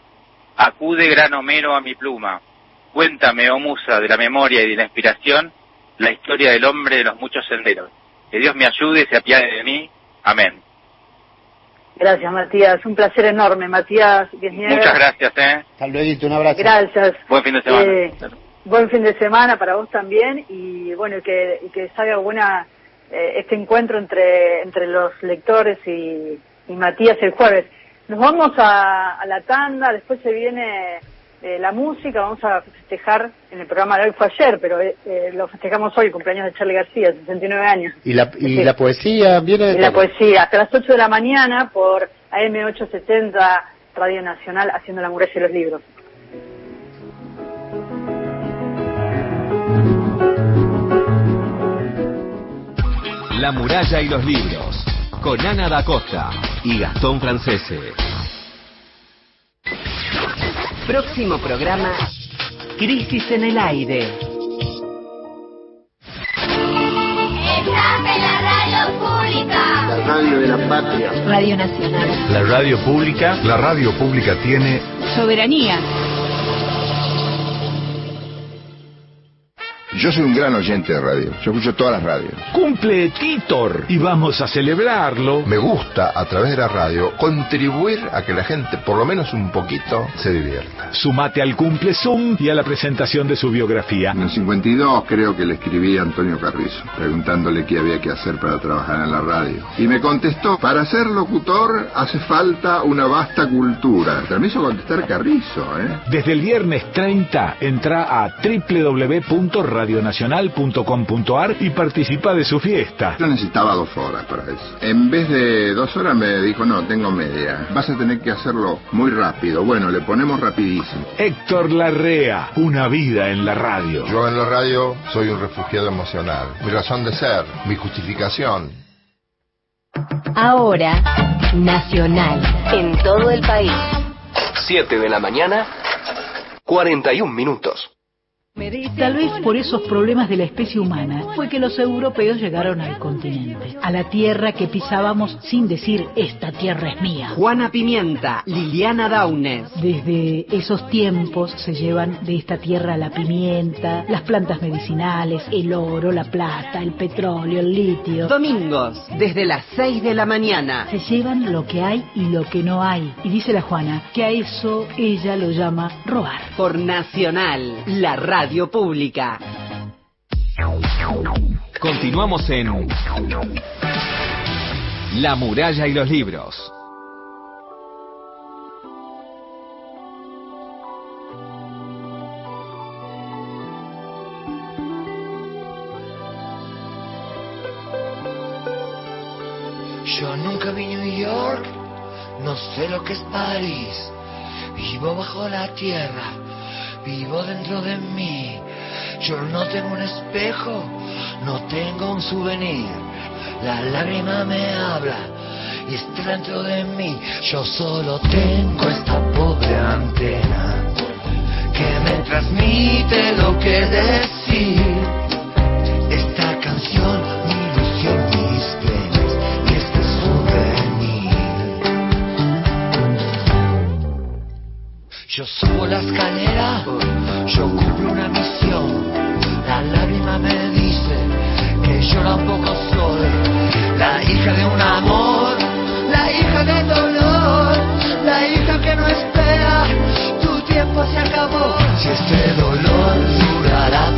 Acude gran Homero a mi pluma, cuéntame, oh musa de la memoria y de la inspiración, la historia del hombre de los muchos senderos. Que Dios me ayude y se apiade de mí. Amén. Gracias, Matías. Un placer enorme, Matías. Muchas gracias, ¿eh? Hasta luego, un abrazo. Gracias. Buen fin de semana. Eh, buen fin de semana para vos también y bueno, y que, y que salga buena eh, este encuentro entre, entre los lectores y, y Matías el jueves. Nos vamos a, a la tanda, después se viene eh, la música, vamos a festejar en el programa de hoy fue ayer, pero eh, eh, lo festejamos hoy, cumpleaños de Charlie García, 69 años. Y la, y Sí. la poesía viene de Y la poesía, hasta las 8 de la mañana por AM870 Radio Nacional haciendo la muralla de los libros. La muralla y los libros, con Ana da Costa y Gastón Francese. Próximo programa, Crisis en el Aire. Estás en la radio pública. La radio de la patria. Radio Nacional. La radio pública. La radio pública tiene Soberanía. Yo soy un gran oyente de radio. Yo escucho todas las radios. Cumple Titor y vamos a celebrarlo. Me gusta a través de la radio contribuir a que la gente, por lo menos un poquito, se divierta. Sumate al cumple Zoom y a la presentación de su biografía. En el 52 creo que le escribí a Antonio Carrizo, preguntándole qué había que hacer para trabajar en la radio. Y me contestó, para ser locutor hace falta una vasta cultura. Pero me hizo contestar Carrizo, ¿eh? Desde el viernes 30 entra a www.radionacional.com.ar y participa de su fiesta. Yo necesitaba dos horas para eso. En vez de dos horas me dijo, no, tengo media. Vas a tener que hacerlo muy rápido. Bueno, le ponemos rapidísimo. Héctor Larrea, una vida en la radio. Yo en la radio soy un refugiado emocional. Mi razón de ser, mi justificación. Ahora, Nacional. En todo el país. 7 de la mañana, 41 minutos. Tal vez por esos problemas de la especie humana fue que los europeos llegaron al continente, a la tierra que pisábamos sin decir esta tierra es mía. Juana Pimienta, Liliana Daunes. Desde esos tiempos se llevan de esta tierra la pimienta, las plantas medicinales, el oro, la plata, el petróleo, el litio. Domingos, desde las 6 de la mañana. Se llevan lo que hay y lo que no hay. Y dice la Juana que a eso ella lo llama robar. Por Nacional, la radio pública. Continuamos en La muralla y los libros. Yo nunca vi New York, no sé lo que es París. Vivo bajo la tierra, vivo dentro de mí. Yo no tengo un espejo, no tengo un souvenir. La lágrima me habla y está dentro de mí. Yo solo tengo esta pobre antena que me transmite lo que decir. Esta canción, Subo la escalera, yo cumplo una misión. La lágrima me dice que yo tampoco soy la hija de un amor, la hija del dolor, la hija que no espera. Tu tiempo se acabó. Si este dolor durará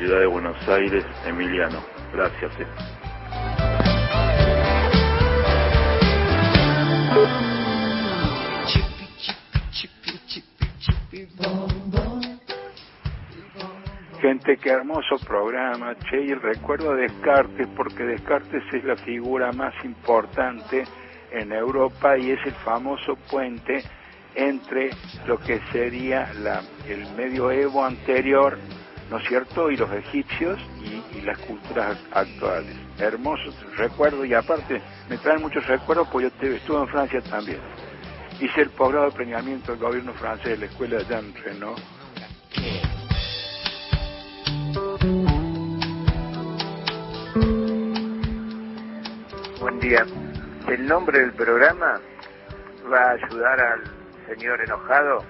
ciudad de Buenos Aires, Emiliano. Gracias. eh. Gente, qué hermoso programa, che, y recuerdo a Descartes porque Descartes es la figura más importante en Europa y es el famoso puente entre lo que sería la, el medioevo anterior, ¿no es cierto?, y los egipcios y, las culturas actuales. Hermoso recuerdo y aparte me traen muchos recuerdos porque yo estuve en Francia también. Hice el posgrado de planeamiento del gobierno francés de la escuela de Jean Renault. Buen día. El nombre del programa va a ayudar al señor enojado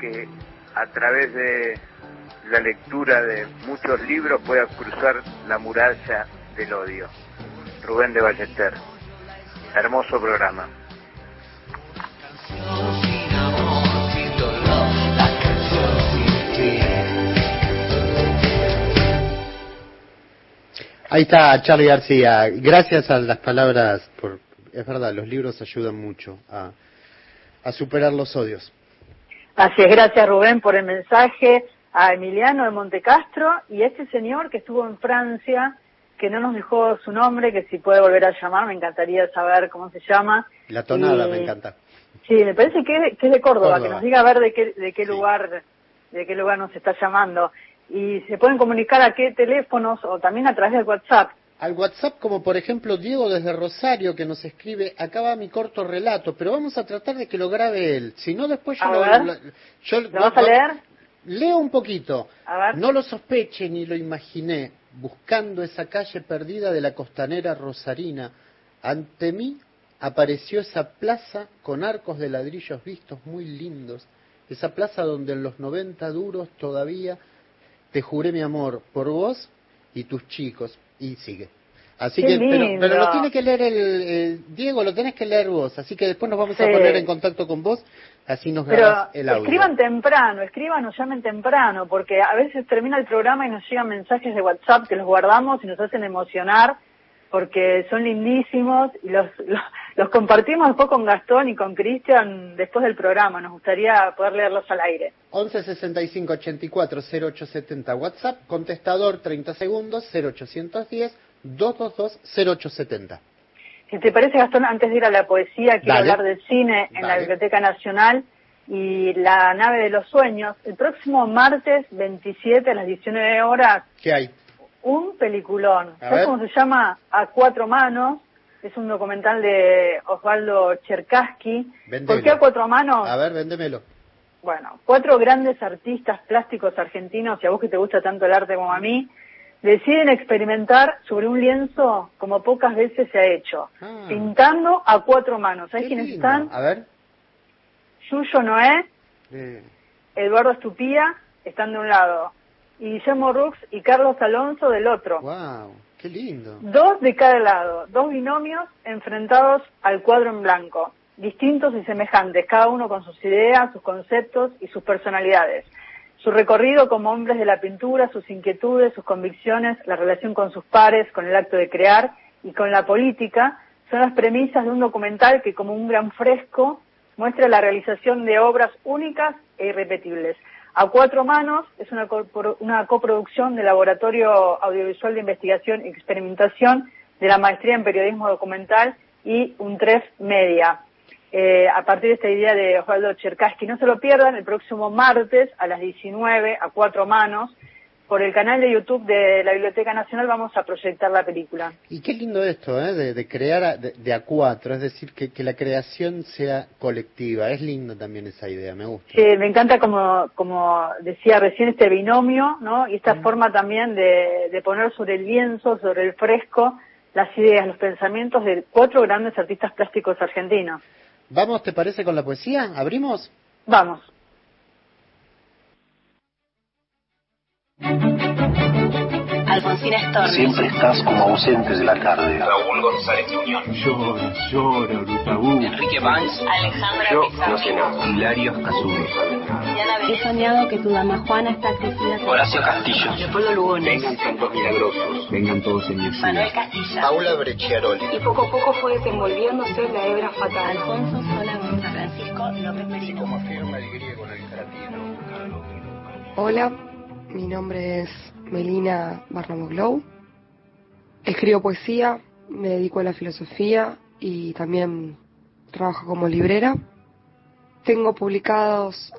que a través de la lectura de muchos libros pueda cruzar la muralla del odio. Rubén de Ballester. Hermoso programa. Ahí está Charlie García. Gracias a las palabras, por, es verdad, los libros ayudan mucho a, a superar los odios. Así es, gracias Rubén por el mensaje, a Emiliano de Montecastro y a este señor que estuvo en Francia, que no nos dejó su nombre, que si puede volver a llamar, me encantaría saber cómo se llama. La tonada Y- me encanta. Sí, me parece que, que es de Córdoba, Córdoba. que nos diga a ver de qué, de qué lugar, de qué lugar nos está llamando. Y se pueden comunicar a qué teléfonos o también a través del WhatsApp. Al WhatsApp, como por ejemplo Diego desde Rosario, que nos escribe, acaba mi corto relato, pero vamos a tratar de que lo grabe él. Si no, después yo A lo, ver. lo- yo- ¿Lo vas a leer? Leo un poquito. A ver. No lo sospeche ni lo imaginé, buscando esa calle perdida de la costanera rosarina. Ante mí apareció esa plaza con arcos de ladrillos vistos muy lindos. Esa plaza donde en los 90 duros todavía te juré mi amor por vos y tus chicos. Y sigue. Así Qué que, pero, lo tiene que leer el, Diego, lo tenés que leer vos. Así que después nos vamos a poner en contacto con vos, así nos grabás el audio. escriban temprano, escriban o llamen temprano, porque a veces termina el programa y nos llegan mensajes de WhatsApp que los guardamos y nos hacen emocionar, porque son lindísimos y los, los, los compartimos después con Gastón y con Cristian después del programa. Nos gustaría poder leerlos al aire. 11 65 84 0870 WhatsApp, contestador 30 segundos 0810 222 0870. Si te parece, Gastón, antes de ir a la poesía, quiero Dale. hablar del cine en la. Biblioteca Nacional y La nave de los sueños. El próximo martes 27 a las 19 horas, ¿Qué hay? un peliculón. A ¿Sabes ver. cómo se llama? A cuatro manos. Es un documental de Osvaldo Cherkaski. ¿Por qué a cuatro manos? A ver, véndemelo. Bueno, cuatro grandes artistas plásticos argentinos, y a vos que te gusta tanto el arte como a mí, deciden experimentar sobre un lienzo como pocas veces se ha hecho, Ah. pintando a cuatro manos. ¿Sabes quiénes lindo. están? A ver. Yuyo Noé, Eh, Eduardo Estupía, están de un lado, y Guillermo Rux y Carlos Alonso del otro. wow, qué lindo. Dos de cada lado, dos binomios enfrentados al cuadro en blanco, distintos y semejantes, cada uno con sus ideas, sus conceptos y sus personalidades. Su recorrido como hombres de la pintura, sus inquietudes, sus convicciones, la relación con sus pares, con el acto de crear y con la política, son las premisas de un documental que como un gran fresco muestra la realización de obras únicas e irrepetibles. A cuatro manos es una, coproducción del Laboratorio Audiovisual de Investigación y Experimentación de la Maestría en Periodismo Documental y UNTREF Media. Eh, a partir de esta idea de Osvaldo Cherkaski. No se lo pierdan el próximo martes a las 19 a cuatro manos. Por el canal de YouTube de la Biblioteca Nacional vamos a proyectar la película. Y qué lindo esto, ¿eh? de, de crear a- de, de a cuatro, es decir, que, que la creación sea colectiva. Es lindo también esa idea, me gusta. Sí, me encanta como, como decía recién este binomio, ¿no? Y esta forma también de, de poner sobre el lienzo, sobre el fresco, las ideas, los pensamientos de cuatro grandes artistas plásticos argentinos. Vamos, ¿te parece con la poesía? ¿Abrimos? Vamos. Alfonsina Storni. Siempre estás como ausente de la tarde. Raúl González Muñoz. Llora, llora, Brutabú. Enrique Banks. Alejandra Yo Pizarro. no sé nada. Hilario Casume. He soñado que tu dama Juana está crecida. Horacio Castillo. Leopoldo Lugones. Vengan santos milagrosos. Vengan todos en mi Manuel Castilla. Paula Brecciaroli. Y poco a poco fue desenvolviéndose la hebra fatal. Alfonso Sola González. Francisco López Merino. Como afirma el griego en el latino. Hola, mi nombre es Melina Barnamoglou. Escribo poesía, me dedico a la filosofía y también trabajo como librera. Tengo publicados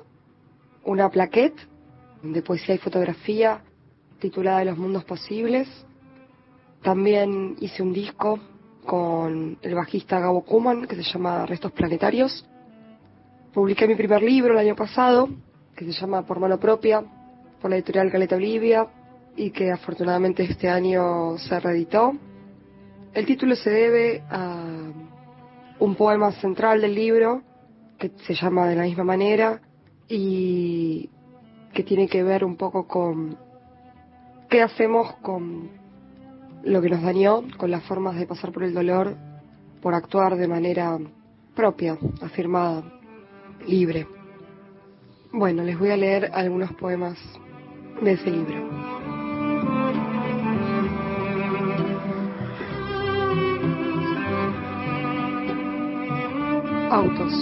una plaquette de poesía y fotografía titulada Los Mundos Posibles. También hice un disco con el bajista Gabo Kuman que se llama Restos Planetarios. Publiqué mi primer libro el año pasado, que se llama Por mano propia, por la editorial Caleta Olivia, y que afortunadamente este año se reeditó. El título se debe a un poema central del libro, que se llama de la misma manera, y que tiene que ver un poco con qué hacemos con lo que nos dañó, con las formas de pasar por el dolor, por actuar de manera propia, afirmada, libre. Bueno, les voy a leer algunos poemas de ese libro. Autos.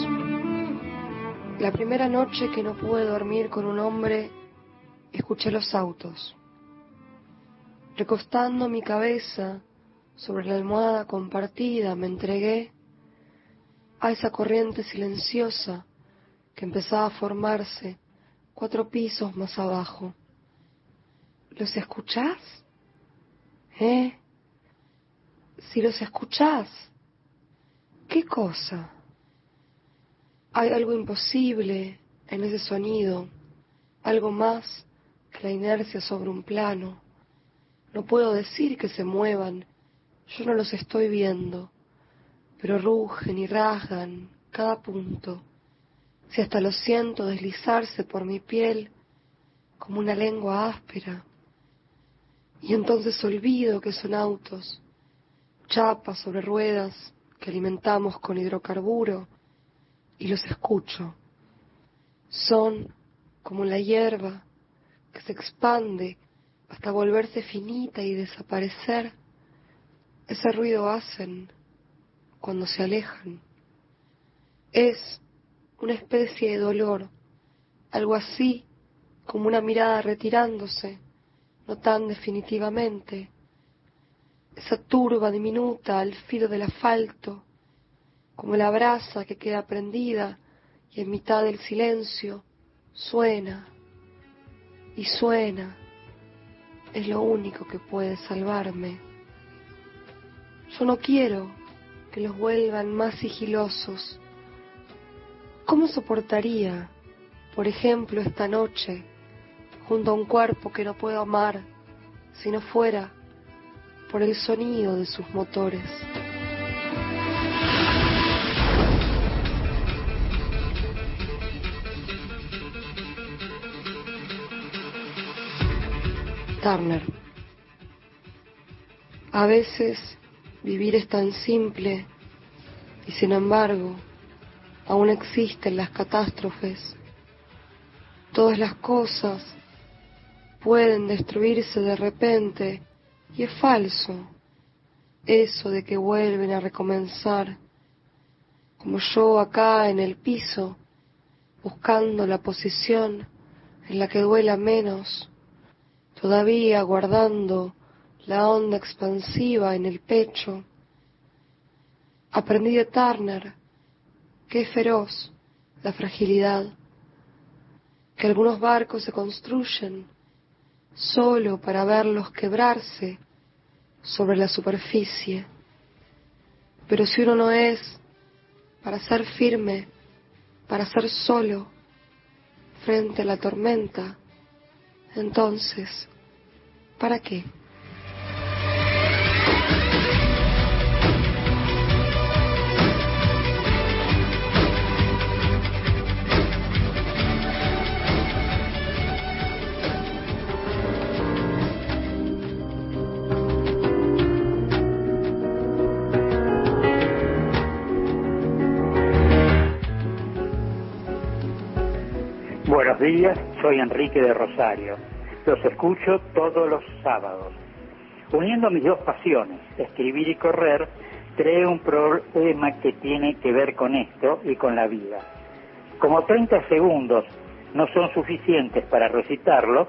La primera noche que no pude dormir con un hombre, escuché los autos. Recostando mi cabeza sobre la almohada compartida, me entregué a esa corriente silenciosa que empezaba a formarse cuatro pisos más abajo. ¿Los escuchás? ¿Eh? Si los escuchás, ¿qué cosa? Hay algo imposible en ese sonido, algo más que la inercia sobre un plano. No puedo decir que se muevan, yo no los estoy viendo, pero rugen y rasgan cada punto. Si hasta lo siento deslizarse por mi piel como una lengua áspera. Y entonces olvido que son autos, chapas sobre ruedas que alimentamos con hidrocarburo y los escucho. Son como la hierba que se expande hasta volverse finita y desaparecer. Ese ruido hacen cuando se alejan. Es una especie de dolor, algo así como una mirada retirándose, no tan definitivamente. Esa turba diminuta al filo del asfalto, como la brasa que queda prendida y en mitad del silencio suena y suena. Es lo único que puede salvarme. Yo no quiero que los vuelvan más sigilosos. ¿Cómo soportaría, por ejemplo, esta noche, junto a un cuerpo que no puedo amar si no fuera por el sonido de sus motores? A veces vivir es tan simple y sin embargo aún existen las catástrofes. Todas las cosas pueden destruirse de repente y es falso eso de que vuelven a recomenzar, como yo acá en el piso, buscando la posición en la que duela menos todavía guardando la onda expansiva en el pecho. Aprendí de Turner que feroz la fragilidad, que algunos barcos se construyen solo para verlos quebrarse sobre la superficie. Pero si uno no es para ser firme, para ser solo frente a la tormenta, entonces, ¿para qué? Días, soy Enrique de Rosario. Los escucho todos los sábados. Uniendo mis dos pasiones, escribir y correr, creé un problema que tiene que ver con esto y con la vida. Como 30 segundos no son suficientes para recitarlo,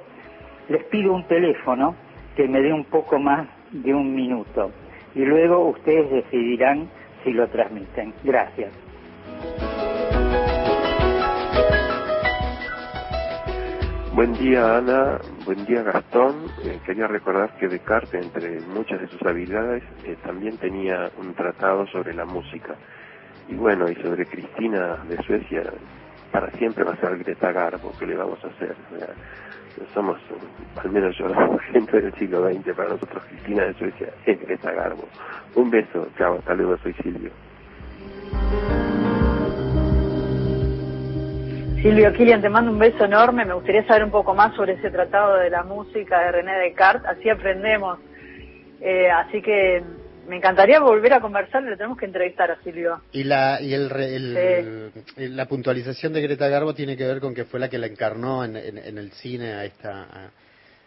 les pido un teléfono que me dé un poco más de un minuto y luego ustedes decidirán si lo transmiten. Gracias. Buen día Ana, buen día Gastón. Eh, quería recordar que Descartes, entre muchas de sus habilidades, eh, también tenía un tratado sobre la música. Y bueno, y sobre Cristina de Suecia, para siempre va a ser Greta Garbo, ¿qué le vamos a hacer? O sea, somos, al menos yo, gente del siglo XX, para nosotros Cristina de Suecia es Greta Garbo. Un beso, chao, hasta luego, soy Silvio. Silvio Kilian, te mando un beso enorme. Me gustaría saber un poco más sobre ese tratado de la música de René Descartes. Así aprendemos. Eh, así que me encantaría volver a conversar. Le tenemos que entrevistar a Silvio. Y la y el, el- el- la puntualización de Greta Garbo tiene que ver con que fue la que la encarnó en, en- en el cine a esta a,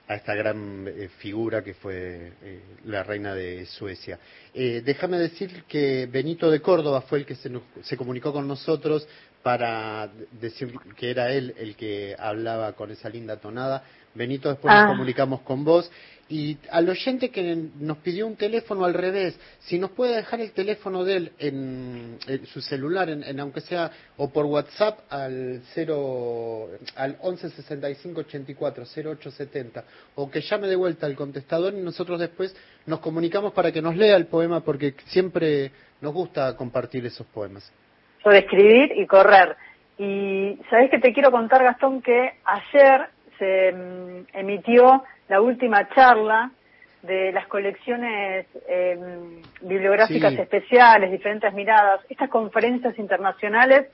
a esta gran eh, figura que fue eh, la reina de Suecia. Eh, déjame decir que Benito de Córdoba fue el que se, nos- se comunicó con nosotros para decir que era él el que hablaba con esa linda tonada. Benito, después Ah. nos comunicamos con vos. Y al oyente que nos pidió un teléfono al revés, si nos puede dejar el teléfono de él en, en su celular, en, en aunque sea o por WhatsApp al 0 al 11 65 84 0870 o que llame de vuelta al contestador y nosotros después nos comunicamos para que nos lea el poema porque siempre nos gusta compartir esos poemas. Sobre escribir y correr. Y sabés que te quiero contar, Gastón, que ayer se mm, emitió la última charla de las colecciones eh, bibliográficas Sí. especiales, diferentes miradas, estas conferencias internacionales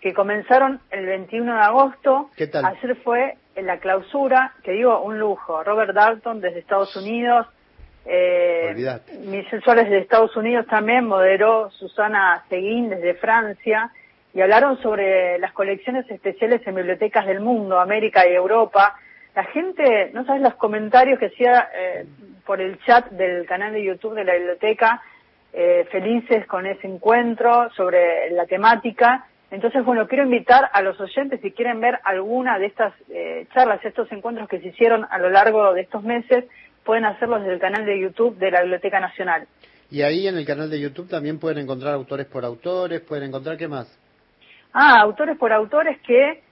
que comenzaron el 21 de agosto. ¿Qué tal? Ayer fue en la clausura, que digo, un lujo. Robert Dalton desde Estados Unidos, Eh, mis sensores de Estados Unidos también moderó Susana Seguín desde Francia y hablaron sobre las colecciones especiales en bibliotecas del mundo, América y Europa. La gente, no sabes los comentarios que hacía eh, por el chat del canal de YouTube de la biblioteca, eh, felices con ese encuentro sobre la temática. Entonces, bueno, quiero invitar a los oyentes, si quieren ver alguna de estas eh, charlas, estos encuentros que se hicieron a lo largo de estos meses, pueden hacerlo desde el canal de YouTube de la Biblioteca Nacional. Y ahí en el canal de YouTube también pueden encontrar autores por autores, pueden encontrar qué más. Ah, autores por autores que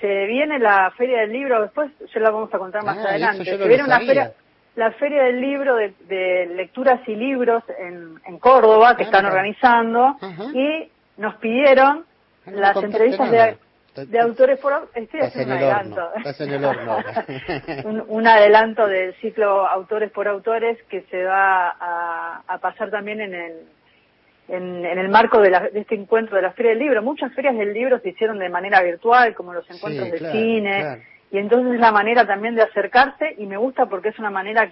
se viene la Feria del Libro, después ya la vamos a contar más Ah, adelante. Se viene una feria, la Feria del Libro de, de Lecturas y Libros en, en Córdoba que Ah, están organizando y nos pidieron Ah, no las entrevistas nada. de, de autores por estoy haciendo un adelanto. Estás en el horno. un, un adelanto del ciclo Autores por Autores que se va a, a pasar también en el, en, en el marco de, la- de este encuentro de la Feria del Libro. Muchas ferias del libro se hicieron de manera virtual, como los encuentros de claro, cine, claro. y entonces es la manera también de acercarse y me gusta porque es una manera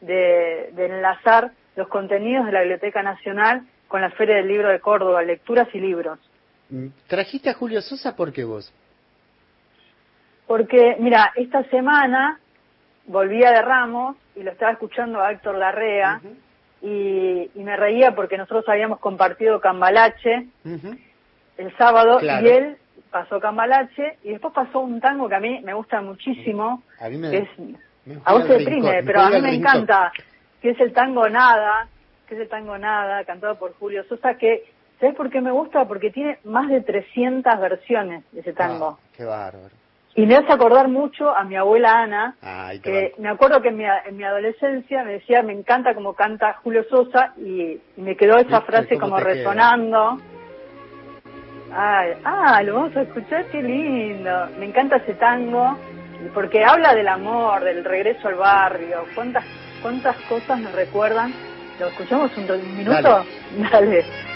de, de enlazar los contenidos de la Biblioteca Nacional con la Feria del Libro de Córdoba, lecturas y libros. Trajiste a Julio Sosa porque vos. Porque, mira, esta semana volvía de Ramos y lo estaba escuchando a Héctor Larrea y, y me reía porque nosotros habíamos compartido Cambalache el sábado Claro. y él pasó Cambalache y después pasó un tango que a mí me gusta muchísimo, A mí me, que es, me a vos te deprime, me pero a mí me rincón. encanta, que es el tango Nada, que es el tango Nada, cantado por Julio Sosa, que, ¿sabes por qué me gusta? Porque tiene más de 300 versiones de ese tango. Ah, qué bárbaro. Y me hace acordar mucho a mi abuela Ana, que me acuerdo que en mi, en mi adolescencia me decía, me encanta como canta Julio Sosa, y, y me quedó esa ¿Viste frase como resonando. Ay, ah, lo vamos a escuchar, qué lindo. Me encanta ese tango, porque habla del amor, del regreso al barrio, cuántas, cuántas cosas me recuerdan. ¿Lo escuchamos un, un minuto? Dale. Dale.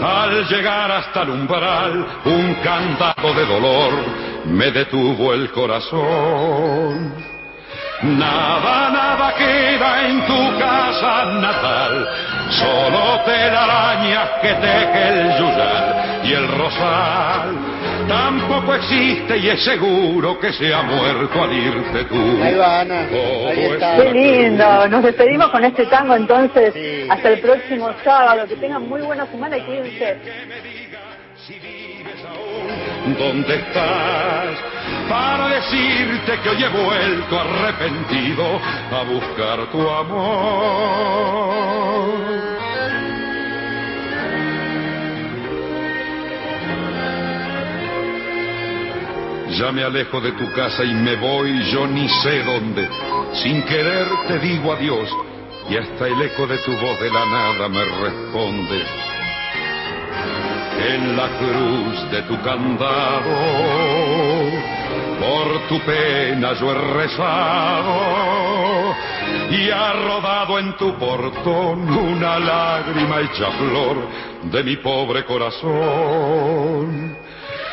Al llegar hasta el umbral, un candado de dolor me detuvo el corazón. Nada, nada queda en tu casa natal, solo telarañas que teje el yuyal y el rosal. Tampoco existe y es seguro que se ha muerto al irte tú. Ahí va, Ana. Todo Ahí es está. Qué lindo. Nos despedimos con este tango entonces hasta el próximo sábado. Que tengan muy buena semana y cuídense. ¿Dónde estás? Para decirte que hoy he vuelto arrepentido a buscar tu amor. Ya me alejo de tu casa y me voy yo ni sé dónde. Sin querer te digo adiós y hasta el eco de tu voz de la nada me responde. En la cruz de tu candado, por tu pena yo he rezado y ha rodado en tu portón una lágrima hecha flor de mi pobre corazón.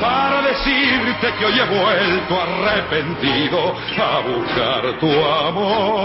para decirte que hoy he vuelto arrepentido a buscar tu amor.